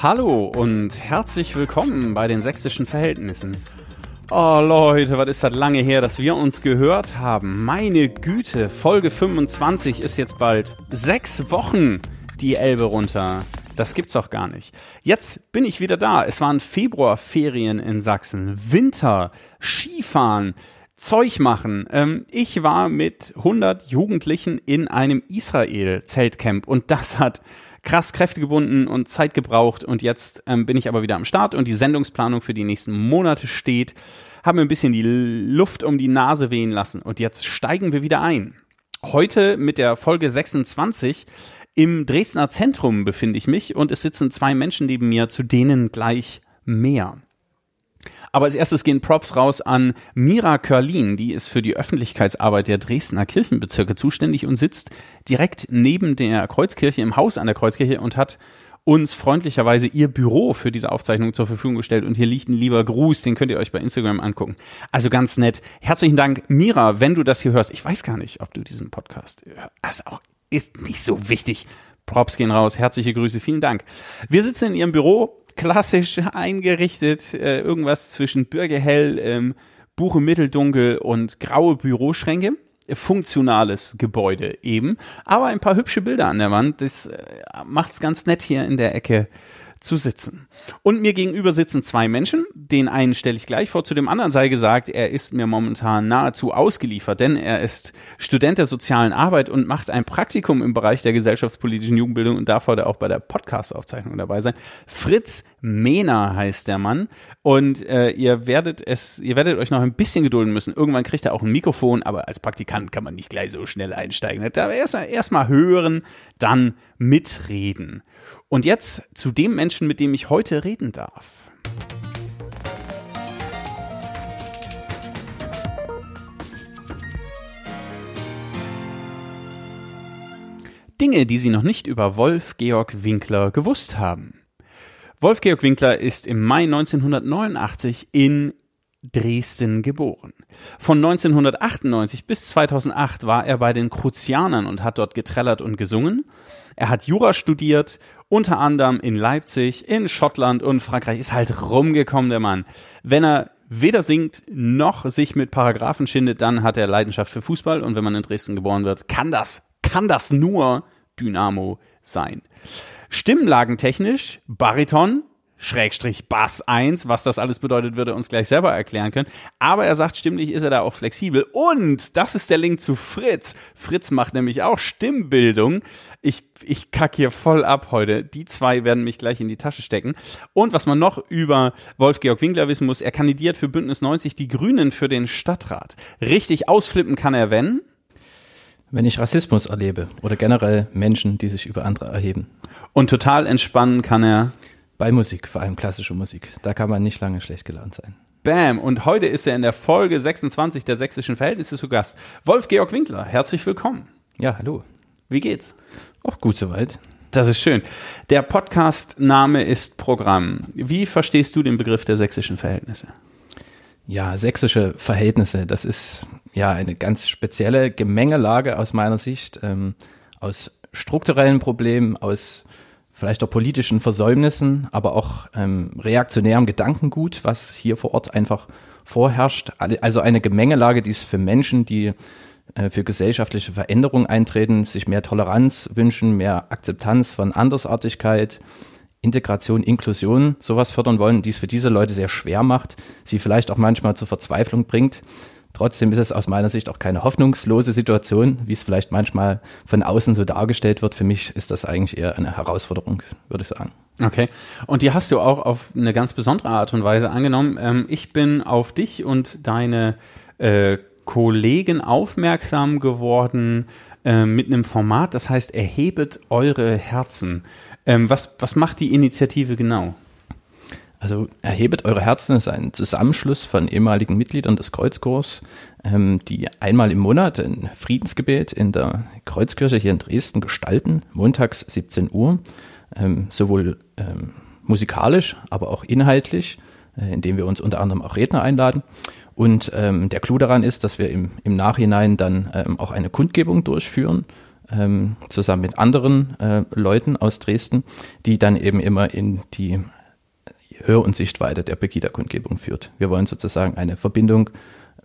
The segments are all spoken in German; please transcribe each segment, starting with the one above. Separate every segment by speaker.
Speaker 1: Hallo und herzlich willkommen bei den sächsischen Verhältnissen. Oh Leute, was ist das lange her, dass wir uns gehört haben? Meine Güte, Folge 25 ist jetzt bald sechs Wochen die Elbe runter. Das gibt's doch gar nicht. Jetzt bin ich wieder da. Es waren Februarferien in Sachsen. Winter, Skifahren, Zeug machen. Ähm, ich war mit 100 Jugendlichen in einem Israel-Zeltcamp und das hat krass Kräfte gebunden und Zeit gebraucht und jetzt ähm, bin ich aber wieder am Start und die Sendungsplanung für die nächsten Monate steht. Haben mir ein bisschen die Luft um die Nase wehen lassen und jetzt steigen wir wieder ein. Heute mit der Folge 26 im Dresdner Zentrum befinde ich mich und es sitzen zwei Menschen neben mir, zu denen gleich mehr. Aber als erstes gehen Props raus an Mira Körlin, die ist für die Öffentlichkeitsarbeit der Dresdner Kirchenbezirke zuständig und sitzt direkt neben der Kreuzkirche im Haus an der Kreuzkirche und hat uns freundlicherweise ihr Büro für diese Aufzeichnung zur Verfügung gestellt und hier liegt ein lieber Gruß, den könnt ihr euch bei Instagram angucken. Also ganz nett. Herzlichen Dank, Mira, wenn du das hier hörst. Ich weiß gar nicht, ob du diesen Podcast hörst. Also auch ist nicht so wichtig. Props gehen raus. Herzliche Grüße. Vielen Dank. Wir sitzen in Ihrem Büro, klassisch eingerichtet, äh, irgendwas zwischen Bürgerhell, ähm, Buche Mitteldunkel und graue Büroschränke. Funktionales Gebäude eben, aber ein paar hübsche Bilder an der Wand. Das äh, macht's ganz nett hier in der Ecke zu sitzen. Und mir gegenüber sitzen zwei Menschen. Den einen stelle ich gleich vor, zu dem anderen sei gesagt, er ist mir momentan nahezu ausgeliefert, denn er ist Student der sozialen Arbeit und macht ein Praktikum im Bereich der gesellschaftspolitischen Jugendbildung und darf heute auch bei der Podcast-Aufzeichnung dabei sein. Fritz Mehner heißt der Mann und äh, ihr werdet es, ihr werdet euch noch ein bisschen gedulden müssen. Irgendwann kriegt er auch ein Mikrofon, aber als Praktikant kann man nicht gleich so schnell einsteigen. Da erstmal erstmal hören, dann mitreden. Und jetzt zu dem Menschen, mit dem ich heute reden darf. Dinge, die Sie noch nicht über Wolf Georg Winkler gewusst haben. Wolf Georg Winkler ist im Mai 1989 in Dresden geboren. Von 1998 bis 2008 war er bei den Kruzianern und hat dort getrellert und gesungen. Er hat Jura studiert unter anderem in Leipzig, in Schottland und Frankreich ist halt rumgekommen, der Mann. Wenn er weder singt noch sich mit Paragraphen schindet, dann hat er Leidenschaft für Fußball und wenn man in Dresden geboren wird, kann das, kann das nur Dynamo sein. Stimmlagentechnisch Bariton, Schrägstrich Bass 1, was das alles bedeutet, würde uns gleich selber erklären können. Aber er sagt, stimmlich ist er da auch flexibel. Und das ist der Link zu Fritz. Fritz macht nämlich auch Stimmbildung. Ich, ich kack hier voll ab heute. Die zwei werden mich gleich in die Tasche stecken. Und was man noch über Wolf-Georg Winkler wissen muss, er kandidiert für Bündnis 90 die Grünen für den Stadtrat. Richtig ausflippen kann er, wenn?
Speaker 2: Wenn ich Rassismus erlebe oder generell Menschen, die sich über andere erheben.
Speaker 1: Und total entspannen kann er
Speaker 2: bei Musik, vor allem klassische Musik. Da kann man nicht lange schlecht gelaunt sein.
Speaker 1: Bam! Und heute ist er in der Folge 26 der sächsischen Verhältnisse zu Gast. Wolf-Georg Winkler, herzlich willkommen.
Speaker 2: Ja, hallo.
Speaker 1: Wie geht's?
Speaker 2: Auch gut soweit.
Speaker 1: Das ist schön. Der Podcast-Name ist Programm. Wie verstehst du den Begriff der sächsischen Verhältnisse?
Speaker 2: Ja, sächsische Verhältnisse, das ist ja eine ganz spezielle Gemengelage aus meiner Sicht, ähm, aus strukturellen Problemen, aus vielleicht auch politischen Versäumnissen, aber auch ähm, reaktionärem Gedankengut, was hier vor Ort einfach vorherrscht. Also eine Gemengelage, die es für Menschen, die äh, für gesellschaftliche Veränderungen eintreten, sich mehr Toleranz wünschen, mehr Akzeptanz von Andersartigkeit, Integration, Inklusion, sowas fördern wollen, die es für diese Leute sehr schwer macht, sie vielleicht auch manchmal zur Verzweiflung bringt. Trotzdem ist es aus meiner Sicht auch keine hoffnungslose Situation, wie es vielleicht manchmal von außen so dargestellt wird. Für mich ist das eigentlich eher eine Herausforderung, würde ich sagen.
Speaker 1: Okay. Und die hast du auch auf eine ganz besondere Art und Weise angenommen. Ähm, ich bin auf dich und deine äh, Kollegen aufmerksam geworden äh, mit einem Format, das heißt Erhebet eure Herzen. Ähm, was, was macht die Initiative genau?
Speaker 2: Also erhebet eure Herzen ist ein Zusammenschluss von ehemaligen Mitgliedern des Kreuzchors, ähm, die einmal im Monat ein Friedensgebet in der Kreuzkirche hier in Dresden gestalten, montags 17 Uhr, ähm, sowohl ähm, musikalisch, aber auch inhaltlich, äh, indem wir uns unter anderem auch Redner einladen. Und ähm, der Clou daran ist, dass wir im, im Nachhinein dann ähm, auch eine Kundgebung durchführen ähm, zusammen mit anderen äh, Leuten aus Dresden, die dann eben immer in die Hör- und Sichtweite der Pegida-Kundgebung führt. Wir wollen sozusagen eine Verbindung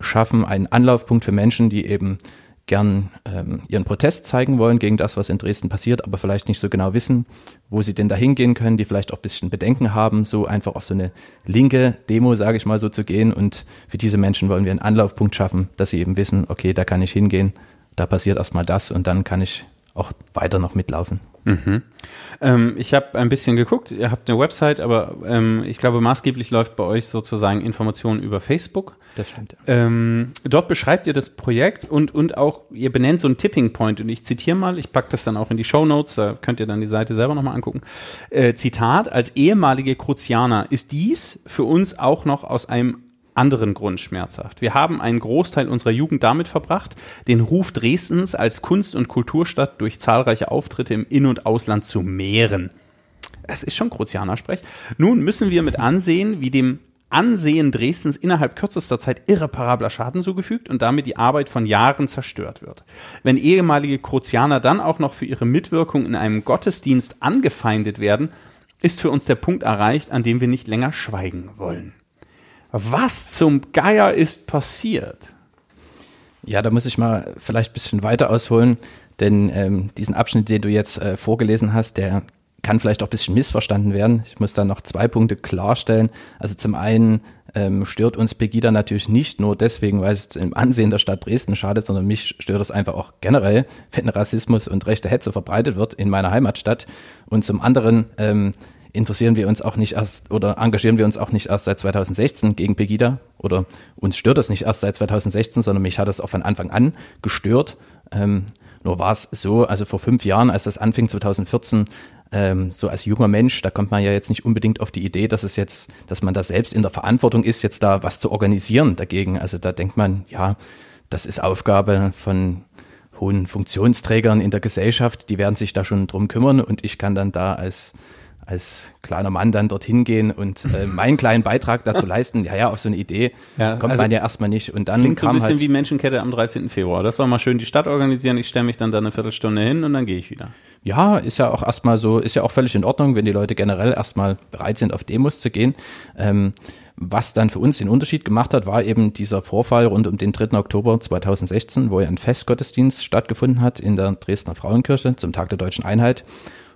Speaker 2: schaffen, einen Anlaufpunkt für Menschen, die eben gern ähm, ihren Protest zeigen wollen gegen das, was in Dresden passiert, aber vielleicht nicht so genau wissen, wo sie denn da hingehen können, die vielleicht auch ein bisschen Bedenken haben, so einfach auf so eine linke Demo, sage ich mal so, zu gehen. Und für diese Menschen wollen wir einen Anlaufpunkt schaffen, dass sie eben wissen, okay, da kann ich hingehen, da passiert erstmal das und dann kann ich auch weiter noch mitlaufen.
Speaker 1: Mhm. Ähm, ich habe ein bisschen geguckt, ihr habt eine Website, aber ähm, ich glaube, maßgeblich läuft bei euch sozusagen Informationen über Facebook.
Speaker 2: Das stimmt.
Speaker 1: Ähm, dort beschreibt ihr das Projekt und, und auch, ihr benennt so einen Tipping Point und ich zitiere mal, ich packe das dann auch in die Show Notes, da könnt ihr dann die Seite selber nochmal angucken. Äh, Zitat, als ehemalige Kruzianer ist dies für uns auch noch aus einem anderen Grund schmerzhaft. Wir haben einen Großteil unserer Jugend damit verbracht, den Ruf Dresdens als Kunst- und Kulturstadt durch zahlreiche Auftritte im In- und Ausland zu mehren. Es ist schon Kruzianer-Sprech. Nun müssen wir mit ansehen, wie dem Ansehen Dresdens innerhalb kürzester Zeit irreparabler Schaden zugefügt und damit die Arbeit von Jahren zerstört wird. Wenn ehemalige Kruzianer dann auch noch für ihre Mitwirkung in einem Gottesdienst angefeindet werden, ist für uns der Punkt erreicht, an dem wir nicht länger schweigen wollen. Was zum Geier ist passiert?
Speaker 2: Ja, da muss ich mal vielleicht ein bisschen weiter ausholen, denn ähm, diesen Abschnitt, den du jetzt äh, vorgelesen hast, der kann vielleicht auch ein bisschen missverstanden werden. Ich muss da noch zwei Punkte klarstellen. Also zum einen ähm, stört uns Pegida natürlich nicht nur deswegen, weil es im Ansehen der Stadt Dresden schadet, sondern mich stört es einfach auch generell, wenn Rassismus und rechte Hetze verbreitet wird in meiner Heimatstadt. Und zum anderen ähm, interessieren wir uns auch nicht erst oder engagieren wir uns auch nicht erst seit 2016 gegen Pegida oder uns stört das nicht erst seit 2016, sondern mich hat das auch von Anfang an gestört. Ähm, nur war es so, also vor fünf Jahren, als das anfing 2014, ähm, so als junger Mensch, da kommt man ja jetzt nicht unbedingt auf die Idee, dass es jetzt, dass man da selbst in der Verantwortung ist, jetzt da was zu organisieren dagegen. Also da denkt man, ja, das ist Aufgabe von hohen Funktionsträgern in der Gesellschaft, die werden sich da schon drum kümmern und ich kann dann da als als kleiner Mann dann dorthin gehen und äh, meinen kleinen Beitrag dazu leisten. Ja, ja, auf so eine Idee ja, kommt also man ja erstmal nicht. Und dann
Speaker 1: klingt
Speaker 2: kam
Speaker 1: so ein bisschen
Speaker 2: halt,
Speaker 1: wie Menschenkette am 13. Februar. Das soll mal schön die Stadt organisieren. Ich stelle mich dann da eine Viertelstunde hin und dann gehe ich wieder.
Speaker 2: Ja, ist ja auch erstmal so, ist ja auch völlig in Ordnung, wenn die Leute generell erstmal bereit sind, auf Demos zu gehen. Ähm, was dann für uns den Unterschied gemacht hat, war eben dieser Vorfall rund um den 3. Oktober 2016, wo ja ein Festgottesdienst stattgefunden hat in der Dresdner Frauenkirche zum Tag der deutschen Einheit.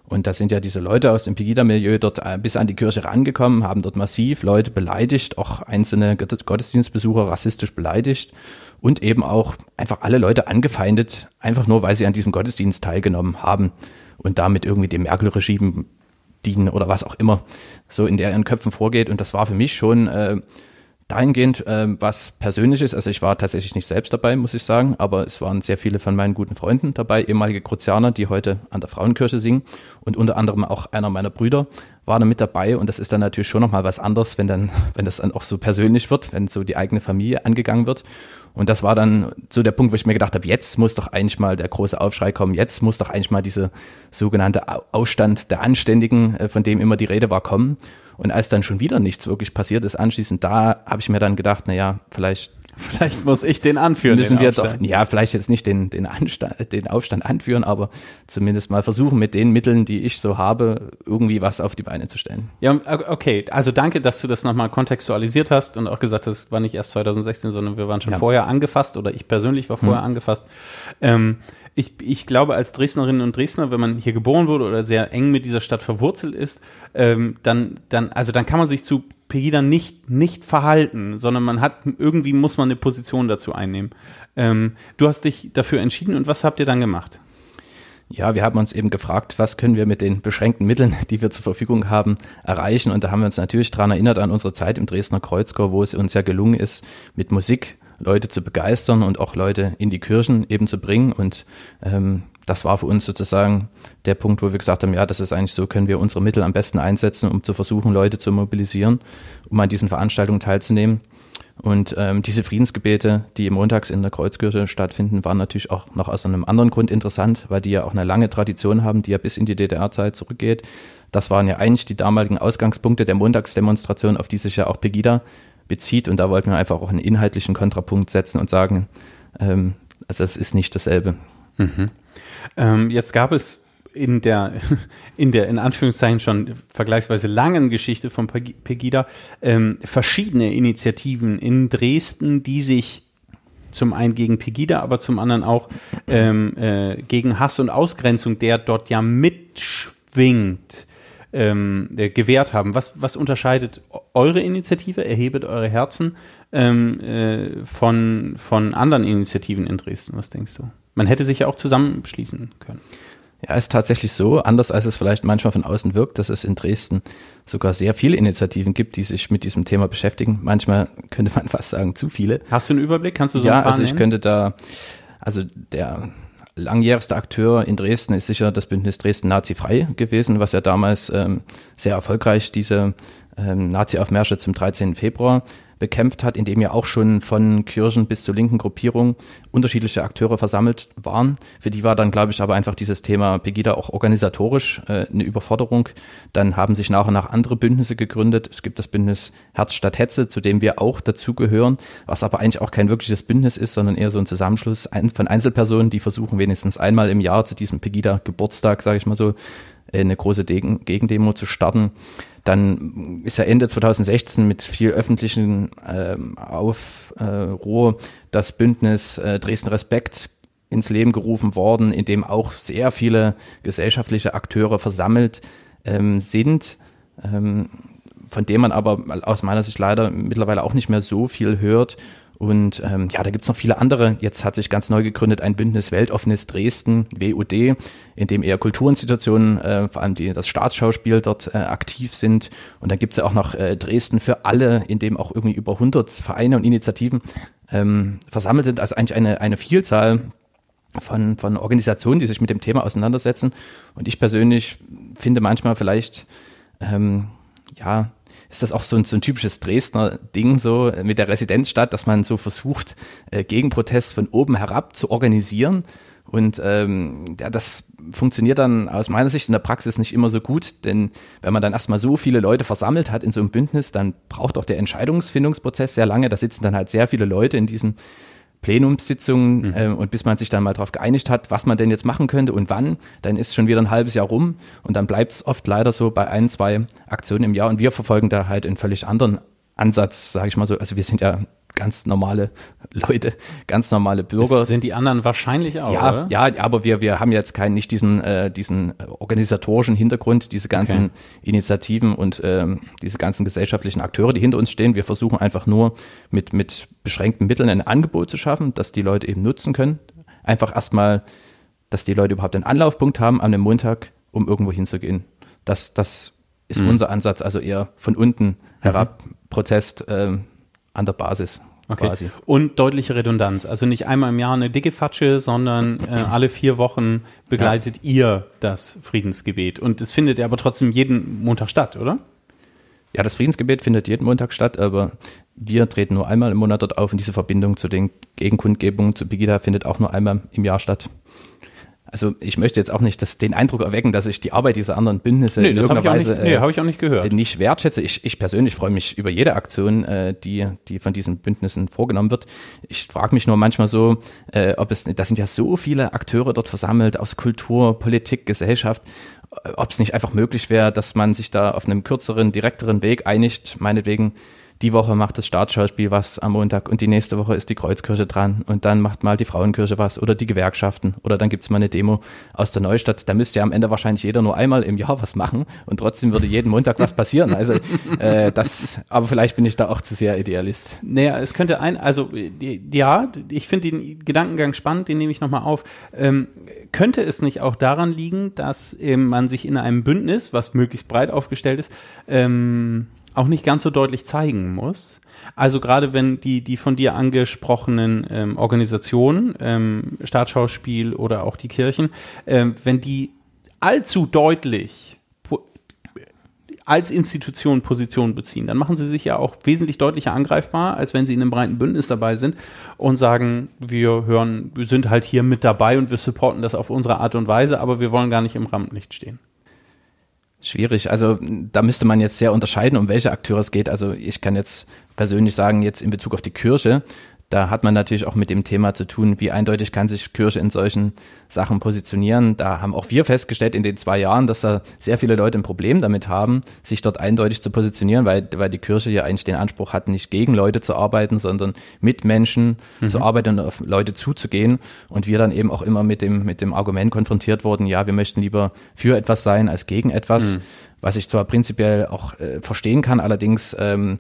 Speaker 2: Und da sind ja diese Leute aus dem Pegida-Milieu dort äh, bis an die Kirche rangekommen, haben dort massiv Leute beleidigt, auch einzelne Gottesdienstbesucher rassistisch beleidigt und eben auch einfach alle Leute angefeindet, einfach nur, weil sie an diesem Gottesdienst teilgenommen haben und damit irgendwie dem Merkel-Regime dienen oder was auch immer so in der ihren Köpfen vorgeht. Und das war für mich schon äh, dahingehend äh, was Persönliches. Also ich war tatsächlich nicht selbst dabei, muss ich sagen, aber es waren sehr viele von meinen guten Freunden dabei, ehemalige Kruzianer, die heute an der Frauenkirche singen und unter anderem auch einer meiner Brüder war da mit dabei und das ist dann natürlich schon nochmal was anderes, wenn dann, wenn das dann auch so persönlich wird, wenn so die eigene Familie angegangen wird. Und das war dann so der Punkt, wo ich mir gedacht habe, jetzt muss doch eigentlich mal der große Aufschrei kommen, jetzt muss doch eigentlich mal diese sogenannte Ausstand der Anständigen, äh, von dem immer die Rede war, kommen. Und als dann schon wieder nichts wirklich passiert ist, anschließend da habe ich mir dann gedacht, na ja, vielleicht
Speaker 1: Vielleicht muss ich den anführen.
Speaker 2: Müssen den wir doch, ja, vielleicht jetzt nicht den, den, Anstand, den Aufstand anführen, aber zumindest mal versuchen, mit den Mitteln, die ich so habe, irgendwie was auf die Beine zu stellen.
Speaker 1: Ja, okay. Also danke, dass du das nochmal kontextualisiert hast und auch gesagt hast, war nicht erst 2016, sondern wir waren schon ja. vorher angefasst oder ich persönlich war vorher hm. angefasst. Ähm, ich, ich glaube, als Dresdnerinnen und Dresdner, wenn man hier geboren wurde oder sehr eng mit dieser Stadt verwurzelt ist, ähm, dann, dann, also dann kann man sich zu Pegida nicht, nicht verhalten, sondern man hat, irgendwie muss man eine Position dazu einnehmen. Ähm, du hast dich dafür entschieden und was habt ihr dann gemacht?
Speaker 2: Ja, wir haben uns eben gefragt, was können wir mit den beschränkten Mitteln, die wir zur Verfügung haben, erreichen. Und da haben wir uns natürlich daran erinnert an unsere Zeit im Dresdner Kreuzchor, wo es uns ja gelungen ist, mit Musik Leute zu begeistern und auch Leute in die Kirchen eben zu bringen. Und ähm, das war für uns sozusagen der Punkt, wo wir gesagt haben, ja, das ist eigentlich so, können wir unsere Mittel am besten einsetzen, um zu versuchen, Leute zu mobilisieren, um an diesen Veranstaltungen teilzunehmen. Und ähm, diese Friedensgebete, die montags in der Kreuzkirche stattfinden, waren natürlich auch noch aus einem anderen Grund interessant, weil die ja auch eine lange Tradition haben, die ja bis in die DDR-Zeit zurückgeht. Das waren ja eigentlich die damaligen Ausgangspunkte der Montagsdemonstration, auf die sich ja auch Pegida bezieht. Und da wollten wir einfach auch einen inhaltlichen Kontrapunkt setzen und sagen, ähm, also es ist nicht dasselbe.
Speaker 1: Mhm. Ähm, jetzt gab es in der, in der, in Anführungszeichen schon vergleichsweise langen Geschichte von Pegida ähm, verschiedene Initiativen in Dresden, die sich zum einen gegen Pegida, aber zum anderen auch ähm, äh, gegen Hass und Ausgrenzung, der dort ja mitschwingt, ähm, äh, gewährt haben. Was, was unterscheidet eure Initiative, Erhebet eure Herzen, ähm, äh, von, von anderen Initiativen in Dresden? Was denkst du? Man hätte sich ja auch zusammenschließen können.
Speaker 2: Ja, ist tatsächlich so, anders als es vielleicht manchmal von außen wirkt, dass es in Dresden sogar sehr viele Initiativen gibt, die sich mit diesem Thema beschäftigen. Manchmal könnte man fast sagen, zu viele.
Speaker 1: Hast du einen Überblick? Kannst du so
Speaker 2: Ja, also ich nennen? könnte da, also der langjährigste Akteur in Dresden ist sicher das Bündnis Dresden Nazi-Frei gewesen, was ja damals ähm, sehr erfolgreich diese ähm, Nazi-Aufmärsche zum 13. Februar bekämpft hat, in dem ja auch schon von Kirchen bis zur linken Gruppierung unterschiedliche Akteure versammelt waren. Für die war dann, glaube ich, aber einfach dieses Thema Pegida auch organisatorisch äh, eine Überforderung. Dann haben sich nach und nach andere Bündnisse gegründet. Es gibt das Bündnis Herz statt Hetze, zu dem wir auch dazugehören, was aber eigentlich auch kein wirkliches Bündnis ist, sondern eher so ein Zusammenschluss von Einzelpersonen, die versuchen wenigstens einmal im Jahr zu diesem Pegida-Geburtstag, sage ich mal so, eine große Gegendemo zu starten. Dann ist ja Ende 2016 mit viel öffentlichen ähm, Aufruhr äh, das Bündnis äh, Dresden Respekt ins Leben gerufen worden, in dem auch sehr viele gesellschaftliche Akteure versammelt ähm, sind, ähm, von dem man aber aus meiner Sicht leider mittlerweile auch nicht mehr so viel hört. Und ähm, ja, da gibt's noch viele andere. Jetzt hat sich ganz neu gegründet ein Bündnis Weltoffenes Dresden, WUD, in dem eher Kulturinstitutionen, äh, vor allem die, das Staatsschauspiel dort äh, aktiv sind. Und dann gibt's ja auch noch äh, Dresden für alle, in dem auch irgendwie über 100 Vereine und Initiativen ähm, versammelt sind. Also eigentlich eine, eine Vielzahl von, von Organisationen, die sich mit dem Thema auseinandersetzen. Und ich persönlich finde manchmal vielleicht, ähm, ja, ist das auch so ein, so ein typisches Dresdner Ding so mit der Residenzstadt, dass man so versucht, äh, Gegenprotest von oben herab zu organisieren. Und ähm, ja, das funktioniert dann aus meiner Sicht in der Praxis nicht immer so gut, denn wenn man dann erstmal so viele Leute versammelt hat in so einem Bündnis, dann braucht auch der Entscheidungsfindungsprozess sehr lange. Da sitzen dann halt sehr viele Leute in diesem Plenumssitzungen mhm. äh, und bis man sich dann mal darauf geeinigt hat, was man denn jetzt machen könnte und wann, dann ist schon wieder ein halbes Jahr rum und dann bleibt es oft leider so bei ein, zwei Aktionen im Jahr und wir verfolgen da halt einen völlig anderen Ansatz, sage ich mal so. Also wir sind ja ganz normale Leute, ganz normale Bürger. Das
Speaker 1: sind die anderen wahrscheinlich auch,
Speaker 2: ja,
Speaker 1: oder?
Speaker 2: Ja, aber wir, wir haben jetzt keinen, nicht diesen, äh, diesen organisatorischen Hintergrund, diese ganzen okay. Initiativen und ähm, diese ganzen gesellschaftlichen Akteure, die hinter uns stehen. Wir versuchen einfach nur mit, mit beschränkten Mitteln ein Angebot zu schaffen, das die Leute eben nutzen können. Einfach erstmal, dass die Leute überhaupt einen Anlaufpunkt haben an einem Montag, um irgendwo hinzugehen. Das, das ist mhm. unser Ansatz, also eher von unten herab, mhm. Protest ähm, an der Basis.
Speaker 1: Okay. Quasi. Und deutliche Redundanz. Also nicht einmal im Jahr eine dicke Fatsche, sondern äh, alle vier Wochen begleitet ja. ihr das Friedensgebet. Und es findet ja aber trotzdem jeden Montag statt, oder?
Speaker 2: Ja, das Friedensgebet findet jeden Montag statt, aber wir treten nur einmal im Monat dort auf und diese Verbindung zu den Gegenkundgebungen zu Pegida findet auch nur einmal im Jahr statt. Also ich möchte jetzt auch nicht das, den Eindruck erwecken, dass ich die Arbeit dieser anderen Bündnisse
Speaker 1: nee, in irgendeiner Weise
Speaker 2: nicht, nee, äh, ich auch nicht, gehört. nicht wertschätze. Ich, ich persönlich freue mich über jede Aktion, äh, die, die von diesen Bündnissen vorgenommen wird. Ich frage mich nur manchmal so, äh, ob es, da sind ja so viele Akteure dort versammelt aus Kultur, Politik, Gesellschaft, ob es nicht einfach möglich wäre, dass man sich da auf einem kürzeren, direkteren Weg einigt, meinetwegen die Woche macht das Staatsschauspiel was am Montag und die nächste Woche ist die Kreuzkirche dran und dann macht mal die Frauenkirche was oder die Gewerkschaften oder dann gibt's mal eine Demo aus der Neustadt. Da müsste ja am Ende wahrscheinlich jeder nur einmal im Jahr was machen und trotzdem würde jeden Montag was passieren. Also äh, das, aber vielleicht bin ich da auch zu sehr Idealist.
Speaker 1: Naja, es könnte ein, also ja, ich finde den Gedankengang spannend, den nehme ich nochmal auf. Ähm, könnte es nicht auch daran liegen, dass ähm, man sich in einem Bündnis, was möglichst breit aufgestellt ist, ähm, auch nicht ganz so deutlich zeigen muss. Also gerade wenn die, die von dir angesprochenen ähm, Organisationen, ähm, Staatsschauspiel oder auch die Kirchen, ähm, wenn die allzu deutlich als Institution Position beziehen, dann machen sie sich ja auch wesentlich deutlicher angreifbar, als wenn sie in einem breiten Bündnis dabei sind und sagen, wir hören, wir sind halt hier mit dabei und wir supporten das auf unsere Art und Weise, aber wir wollen gar nicht im Rampenlicht stehen.
Speaker 2: Schwierig. Also da müsste man jetzt sehr unterscheiden, um welche Akteure es geht. Also ich kann jetzt persönlich sagen, jetzt in Bezug auf die Kirche, da hat man natürlich auch mit dem Thema zu tun, wie eindeutig kann sich Kirche in solchen Sachen positionieren. Da haben auch wir festgestellt in den zwei Jahren, dass da sehr viele Leute ein Problem damit haben, sich dort eindeutig zu positionieren, weil, weil die Kirche ja eigentlich den Anspruch hat, nicht gegen Leute zu arbeiten, sondern mit Menschen mhm. zu arbeiten und auf Leute zuzugehen. Und wir dann eben auch immer mit dem, mit dem Argument konfrontiert wurden, ja, wir möchten lieber für etwas sein als gegen etwas, mhm. was ich zwar prinzipiell auch äh, verstehen kann, allerdings ähm,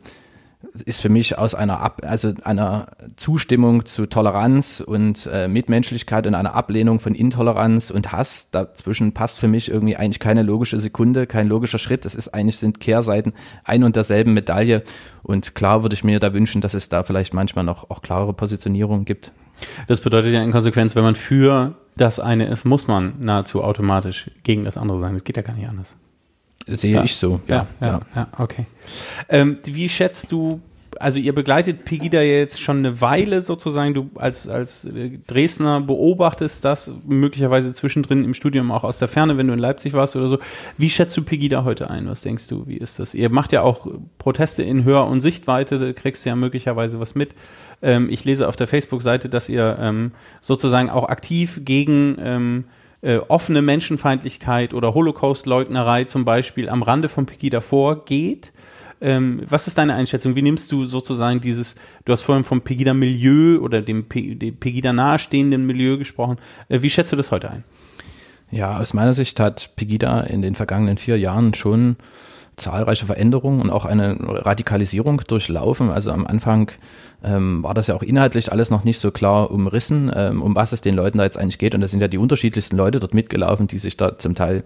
Speaker 2: ist für mich aus einer Ab also einer Zustimmung zu Toleranz und äh, Mitmenschlichkeit und einer Ablehnung von Intoleranz und Hass dazwischen passt für mich irgendwie eigentlich keine logische Sekunde, kein logischer Schritt. Das ist eigentlich sind Kehrseiten ein und derselben Medaille und klar würde ich mir da wünschen, dass es da vielleicht manchmal noch auch klarere Positionierungen gibt.
Speaker 1: Das bedeutet ja in Konsequenz, wenn man für das eine ist, muss man nahezu automatisch gegen das andere sein. Das geht ja gar nicht anders
Speaker 2: sehe ja. ich so.
Speaker 1: Ja, ja, ja, okay. Ähm, wie schätzt du, also ihr begleitet Pegida jetzt schon eine Weile sozusagen, du als, als äh, Dresdner beobachtest das möglicherweise zwischendrin im Studium auch aus der Ferne, wenn du in Leipzig warst oder so. Wie schätzt du Pegida heute ein? Was denkst du, wie ist das? Ihr macht ja auch Proteste in Hör- und Sichtweite, da kriegst du ja möglicherweise was mit. Ähm, ich lese auf der Facebook-Seite, dass ihr ähm, sozusagen auch aktiv gegen ähm, äh, offene Menschenfeindlichkeit oder Holocaust-Leugnerei zum Beispiel am Rande von Pegida vorgeht. Ähm, was ist deine Einschätzung? Wie nimmst du sozusagen dieses, du hast vorhin vom Pegida-Milieu oder dem, Pe dem Pegida nahestehenden Milieu gesprochen. Äh, wie schätzt du das heute ein?
Speaker 2: Ja, aus meiner Sicht hat Pegida in den vergangenen vier Jahren schon zahlreiche Veränderungen und auch eine Radikalisierung durchlaufen. Also am Anfang ähm, war das ja auch inhaltlich alles noch nicht so klar umrissen, ähm, um was es den Leuten da jetzt eigentlich geht. Und da sind ja die unterschiedlichsten Leute dort mitgelaufen, die sich da zum Teil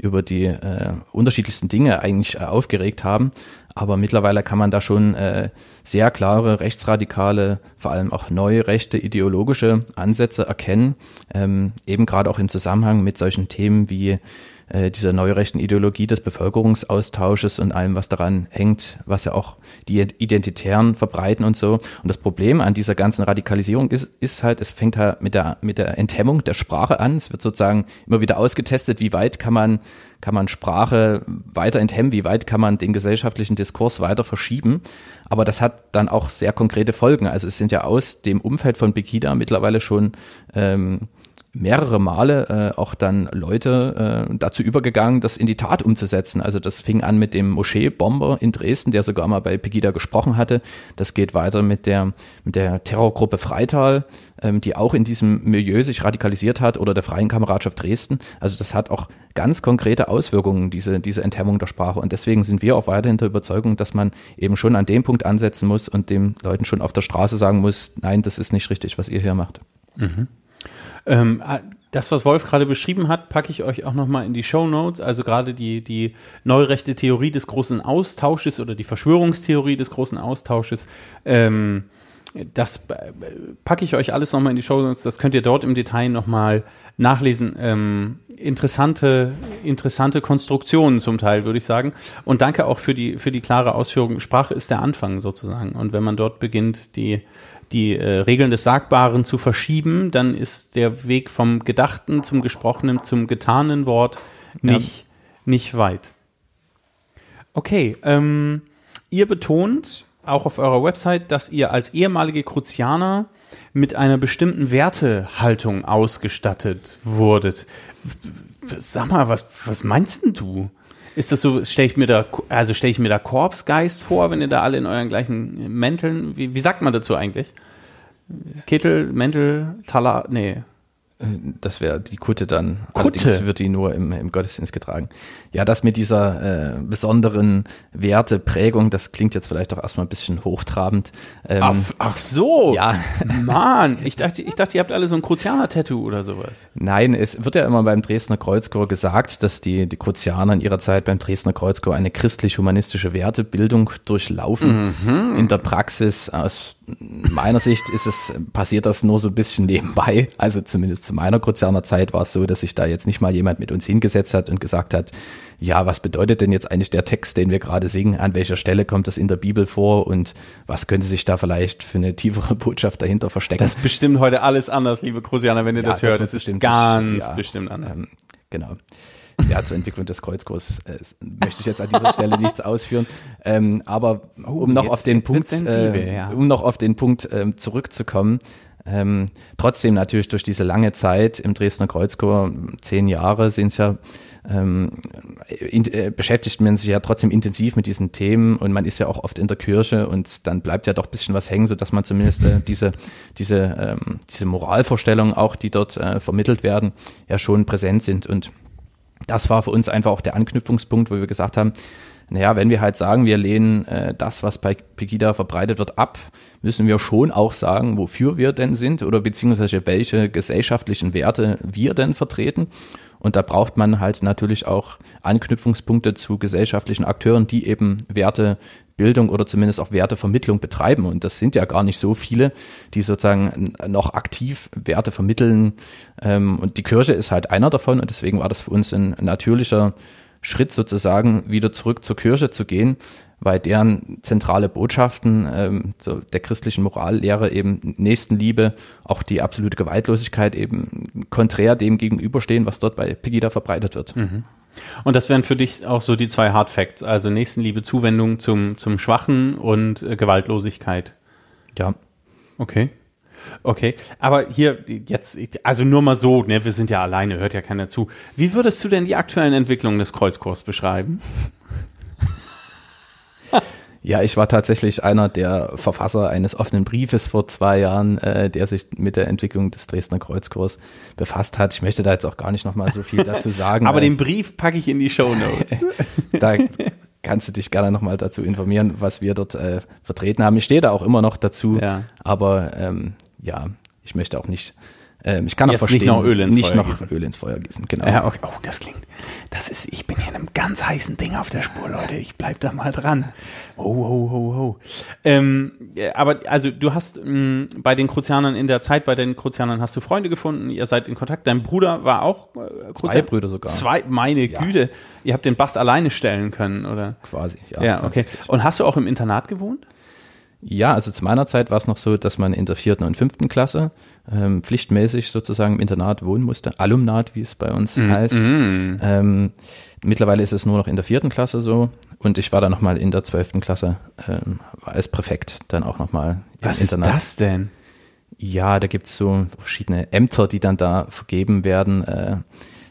Speaker 2: über die äh, unterschiedlichsten Dinge eigentlich äh, aufgeregt haben. Aber mittlerweile kann man da schon äh, sehr klare rechtsradikale, vor allem auch neue rechte ideologische Ansätze erkennen, ähm, eben gerade auch im Zusammenhang mit solchen Themen wie äh, dieser neurechten Ideologie des Bevölkerungsaustausches und allem, was daran hängt, was ja auch die Identitären verbreiten und so. Und das Problem an dieser ganzen Radikalisierung ist, ist halt, es fängt halt mit der, mit der Enthemmung der Sprache an. Es wird sozusagen immer wieder ausgetestet, wie weit kann man, kann man Sprache weiter enthemmen, wie weit kann man den gesellschaftlichen Diskurs weiter verschieben. Aber das hat dann auch sehr konkrete Folgen. Also es sind ja aus dem Umfeld von Begida mittlerweile schon ähm, mehrere Male äh, auch dann Leute äh, dazu übergegangen, das in die Tat umzusetzen. Also das fing an mit dem Moscheebomber in Dresden, der sogar mal bei Pegida gesprochen hatte. Das geht weiter mit der mit der Terrorgruppe Freital, ähm, die auch in diesem Milieu sich radikalisiert hat, oder der Freien Kameradschaft Dresden. Also das hat auch ganz konkrete Auswirkungen, diese diese Enthemmung der Sprache. Und deswegen sind wir auch weiterhin der Überzeugung, dass man eben schon an dem Punkt ansetzen muss und den Leuten schon auf der Straße sagen muss, nein, das ist nicht richtig, was ihr hier macht. Mhm.
Speaker 1: Ähm, ah, das, was Wolf gerade beschrieben hat, packe ich euch auch nochmal in die Show Notes. Also gerade die, die neurechte Theorie des großen Austausches oder die Verschwörungstheorie des großen Austausches. Ähm, das äh, packe ich euch alles nochmal in die Show Notes. Das könnt ihr dort im Detail nochmal nachlesen. Ähm, interessante, interessante Konstruktionen zum Teil, würde ich sagen. Und danke auch für die, für die klare Ausführung. Sprache ist der Anfang sozusagen. Und wenn man dort beginnt, die, die äh, Regeln des Sagbaren zu verschieben, dann ist der Weg vom Gedachten zum Gesprochenen, zum getanen Wort nicht, ja. nicht weit. Okay, ähm, ihr betont auch auf eurer Website, dass ihr als ehemalige Kruzianer mit einer bestimmten Wertehaltung ausgestattet wurdet. Sag mal, was, was meinst denn du? Ist das so, stelle ich mir da, also stelle ich mir da Korpsgeist vor, wenn ihr da alle in euren gleichen Mänteln, wie, wie sagt man dazu eigentlich? Kittel, Mäntel, Talar, nee.
Speaker 2: Das wäre die Kutte dann.
Speaker 1: Kutte? Allerdings
Speaker 2: wird die nur im, im Gottesdienst getragen. Ja, das mit dieser äh, besonderen Werteprägung, das klingt jetzt vielleicht auch erstmal ein bisschen hochtrabend.
Speaker 1: Ähm, ach, ach, so. Ja. Mann, ich dachte, ich dachte, ihr habt alle so ein Kruzianer-Tattoo oder sowas.
Speaker 2: Nein, es wird ja immer beim Dresdner Kreuzchor gesagt, dass die, die Kruzianer in ihrer Zeit beim Dresdner Kreuzchor eine christlich-humanistische Wertebildung durchlaufen. Mhm. In der Praxis aus meiner Sicht ist es, passiert das nur so ein bisschen nebenbei. Also zumindest zu meiner Kruzianer Zeit war es so, dass sich da jetzt nicht mal jemand mit uns hingesetzt hat und gesagt hat, ja, was bedeutet denn jetzt eigentlich der Text, den wir gerade singen? An welcher Stelle kommt das in der Bibel vor und was könnte sich da vielleicht für eine tiefere Botschaft dahinter verstecken?
Speaker 1: Das ist bestimmt heute alles anders, liebe Kruzianer, wenn ihr ja, das hört. Das ist bestimmt ganz ja, bestimmt anders. Ähm,
Speaker 2: Genau. Ja, zur Entwicklung des Kreuzkurs äh, möchte ich jetzt an dieser Stelle nichts ausführen. Ähm, aber oh, um noch jetzt, auf den Punkt, sensibel, äh, ja. um noch auf den Punkt ähm, zurückzukommen, ähm, trotzdem natürlich durch diese lange Zeit im Dresdner Kreuzchor, zehn Jahre sind es ja, ähm, in, äh, beschäftigt man sich ja trotzdem intensiv mit diesen Themen und man ist ja auch oft in der Kirche und dann bleibt ja doch ein bisschen was hängen, so dass man zumindest äh, diese, diese, ähm, diese Moralvorstellungen auch, die dort äh, vermittelt werden, ja schon präsent sind und das war für uns einfach auch der Anknüpfungspunkt, wo wir gesagt haben, naja, wenn wir halt sagen, wir lehnen äh, das, was bei Pegida verbreitet wird, ab, müssen wir schon auch sagen, wofür wir denn sind oder beziehungsweise welche gesellschaftlichen Werte wir denn vertreten. Und da braucht man halt natürlich auch Anknüpfungspunkte zu gesellschaftlichen Akteuren, die eben Wertebildung oder zumindest auch Wertevermittlung betreiben. Und das sind ja gar nicht so viele, die sozusagen noch aktiv Werte vermitteln. Ähm, und die Kirche ist halt einer davon. Und deswegen war das für uns ein natürlicher Schritt sozusagen wieder zurück zur Kirche zu gehen, weil deren zentrale Botschaften ähm, der christlichen Morallehre eben Nächstenliebe, auch die absolute Gewaltlosigkeit eben konträr dem gegenüberstehen, was dort bei Pegida verbreitet wird. Mhm.
Speaker 1: Und das wären für dich auch so die zwei Hard Facts, also Nächstenliebe, Zuwendung zum, zum Schwachen und äh, Gewaltlosigkeit.
Speaker 2: Ja.
Speaker 1: Okay. Okay, aber hier jetzt, also nur mal so, ne, wir sind ja alleine, hört ja keiner zu. Wie würdest du denn die aktuellen Entwicklungen des Kreuzkurs beschreiben?
Speaker 2: Ja, ich war tatsächlich einer der Verfasser eines offenen Briefes vor zwei Jahren, äh, der sich mit der Entwicklung des Dresdner Kreuzkurs befasst hat. Ich möchte da jetzt auch gar nicht nochmal so viel dazu sagen.
Speaker 1: Aber den Brief packe ich in die Show Notes.
Speaker 2: da kannst du dich gerne nochmal dazu informieren, was wir dort äh, vertreten haben. Ich stehe da auch immer noch dazu, ja. aber ähm, ja, ich möchte auch nicht ähm, ich kann auch Jetzt verstehen,
Speaker 1: nicht noch Öl ins,
Speaker 2: nicht
Speaker 1: Feuer,
Speaker 2: noch
Speaker 1: gießen.
Speaker 2: Öl ins Feuer gießen. Genau.
Speaker 1: Ja, okay. Oh, das klingt. Das ist. Ich bin hier in einem ganz heißen Ding auf der Spur, Leute. Ich bleib da mal dran. Oh, oh, oh, oh. Ähm, aber also du hast mh, bei den Kruzianern in der Zeit bei den Kruzianern hast du Freunde gefunden. Ihr seid in Kontakt. Dein Bruder war auch
Speaker 2: äh, Zwei Brüder sogar.
Speaker 1: Zwei. Meine ja. Güte. Ihr habt den Bass alleine stellen können, oder?
Speaker 2: Quasi.
Speaker 1: Ja. Ja, okay. Und hast du auch im Internat gewohnt?
Speaker 2: Ja, also zu meiner Zeit war es noch so, dass man in der vierten und fünften Klasse ähm, pflichtmäßig sozusagen im Internat wohnen musste. Alumnat, wie es bei uns mm, heißt. Mm. Ähm, mittlerweile ist es nur noch in der vierten Klasse so. Und ich war dann nochmal in der zwölften Klasse ähm, als Präfekt dann auch nochmal
Speaker 1: im Was Internat. Was ist das denn?
Speaker 2: Ja, da gibt es so verschiedene Ämter, die dann da vergeben werden. Äh,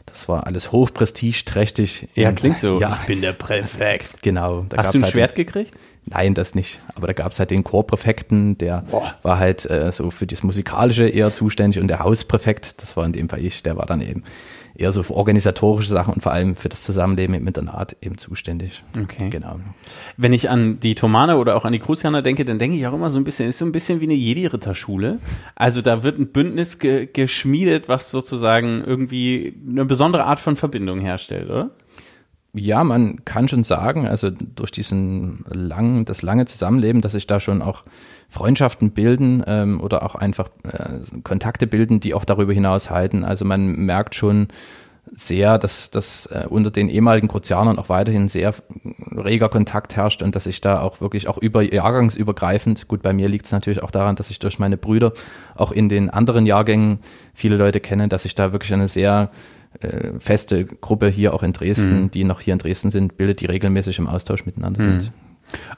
Speaker 2: das war alles hochprestigeträchtig.
Speaker 1: Ja, klingt so. Ja. Ich bin der Präfekt.
Speaker 2: Genau.
Speaker 1: Hast du ein halt Schwert gekriegt?
Speaker 2: Nein, das nicht. Aber da gab es halt den Chorpräfekten, der Boah. war halt äh, so für das Musikalische eher zuständig und der Hauspräfekt, das war in dem Fall ich, der war dann eben eher so für organisatorische Sachen und vor allem für das Zusammenleben im Internat eben zuständig.
Speaker 1: Okay. Genau. Wenn ich an die Tomane oder auch an die Kruzianer denke, dann denke ich auch immer so ein bisschen, ist so ein bisschen wie eine Jedi-Ritterschule. Also da wird ein Bündnis ge geschmiedet, was sozusagen irgendwie eine besondere Art von Verbindung herstellt, oder?
Speaker 2: Ja, man kann schon sagen, also durch diesen langen, das lange Zusammenleben, dass sich da schon auch Freundschaften bilden ähm, oder auch einfach äh, Kontakte bilden, die auch darüber hinaus halten. Also man merkt schon sehr, dass, dass äh, unter den ehemaligen Kruzianern auch weiterhin sehr reger Kontakt herrscht und dass ich da auch wirklich auch über jahrgangsübergreifend, gut, bei mir liegt es natürlich auch daran, dass ich durch meine Brüder auch in den anderen Jahrgängen viele Leute kenne, dass ich da wirklich eine sehr äh, feste Gruppe hier auch in Dresden, mhm. die noch hier in Dresden sind, bildet, die regelmäßig im Austausch miteinander mhm. sind.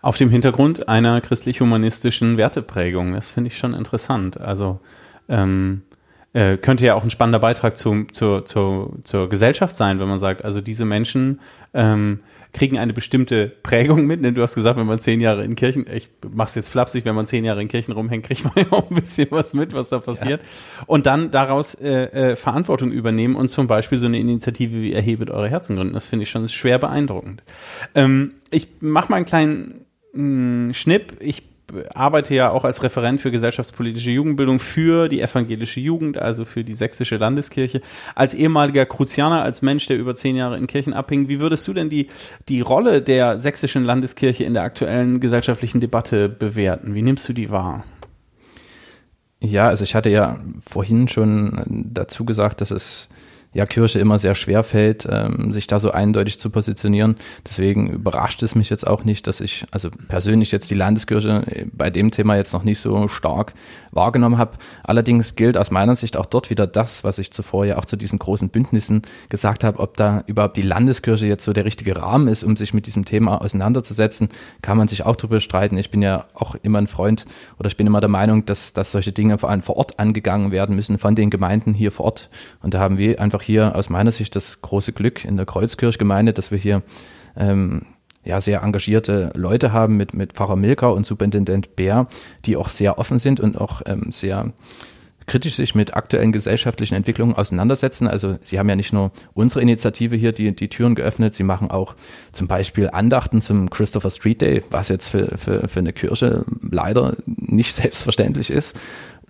Speaker 1: Auf dem Hintergrund einer christlich-humanistischen Werteprägung. Das finde ich schon interessant. Also ähm, äh, könnte ja auch ein spannender Beitrag zu, zu, zu, zur Gesellschaft sein, wenn man sagt, also diese Menschen ähm, kriegen eine bestimmte Prägung mit. Denn du hast gesagt, wenn man zehn Jahre in Kirchen, ich mach's jetzt flapsig, wenn man zehn Jahre in Kirchen rumhängt, kriegt man ja auch ein bisschen was mit, was da passiert. Ja. Und dann daraus äh, äh, Verantwortung übernehmen und zum Beispiel so eine Initiative wie Erhebet eure Herzen gründen. Das finde ich schon schwer beeindruckend. Ähm, ich mach mal einen kleinen mh, mm, Schnipp. Ich arbeite ja auch als Referent für gesellschaftspolitische Jugendbildung für die evangelische Jugend, also für die sächsische Landeskirche. Als ehemaliger Kruzianer, als Mensch, der über zehn Jahre in Kirchen abhing, wie würdest du denn die, die Rolle der sächsischen Landeskirche in der aktuellen gesellschaftlichen Debatte bewerten? Wie nimmst du die wahr?
Speaker 2: Ja, also ich hatte ja vorhin schon dazu gesagt, dass es ja Kirche immer sehr schwer fällt, ähm, sich da so eindeutig zu positionieren. Deswegen überrascht es mich jetzt auch nicht, dass ich also persönlich jetzt die Landeskirche äh, bei dem Thema jetzt noch nicht so stark wahrgenommen habe. Allerdings gilt aus meiner Sicht auch dort wieder das, was ich zuvor ja auch zu diesen großen Bündnissen gesagt habe, ob da überhaupt die Landeskirche jetzt so der richtige Rahmen ist, um sich mit diesem Thema auseinanderzusetzen, kann man sich auch darüber streiten. Ich bin ja auch immer ein Freund oder ich bin immer der Meinung, dass, dass solche Dinge vor allem vor Ort angegangen werden müssen von den Gemeinden hier vor Ort. Und da haben wir einfach hier aus meiner Sicht das große Glück in der Kreuzkirchgemeinde, dass wir hier ähm, ja, sehr engagierte Leute haben mit, mit Pfarrer Milker und Superintendent Bär, die auch sehr offen sind und auch ähm, sehr kritisch sich mit aktuellen gesellschaftlichen Entwicklungen auseinandersetzen. Also sie haben ja nicht nur unsere Initiative hier die, die Türen geöffnet, sie machen auch zum Beispiel Andachten zum Christopher Street Day, was jetzt für, für, für eine Kirche leider nicht selbstverständlich ist.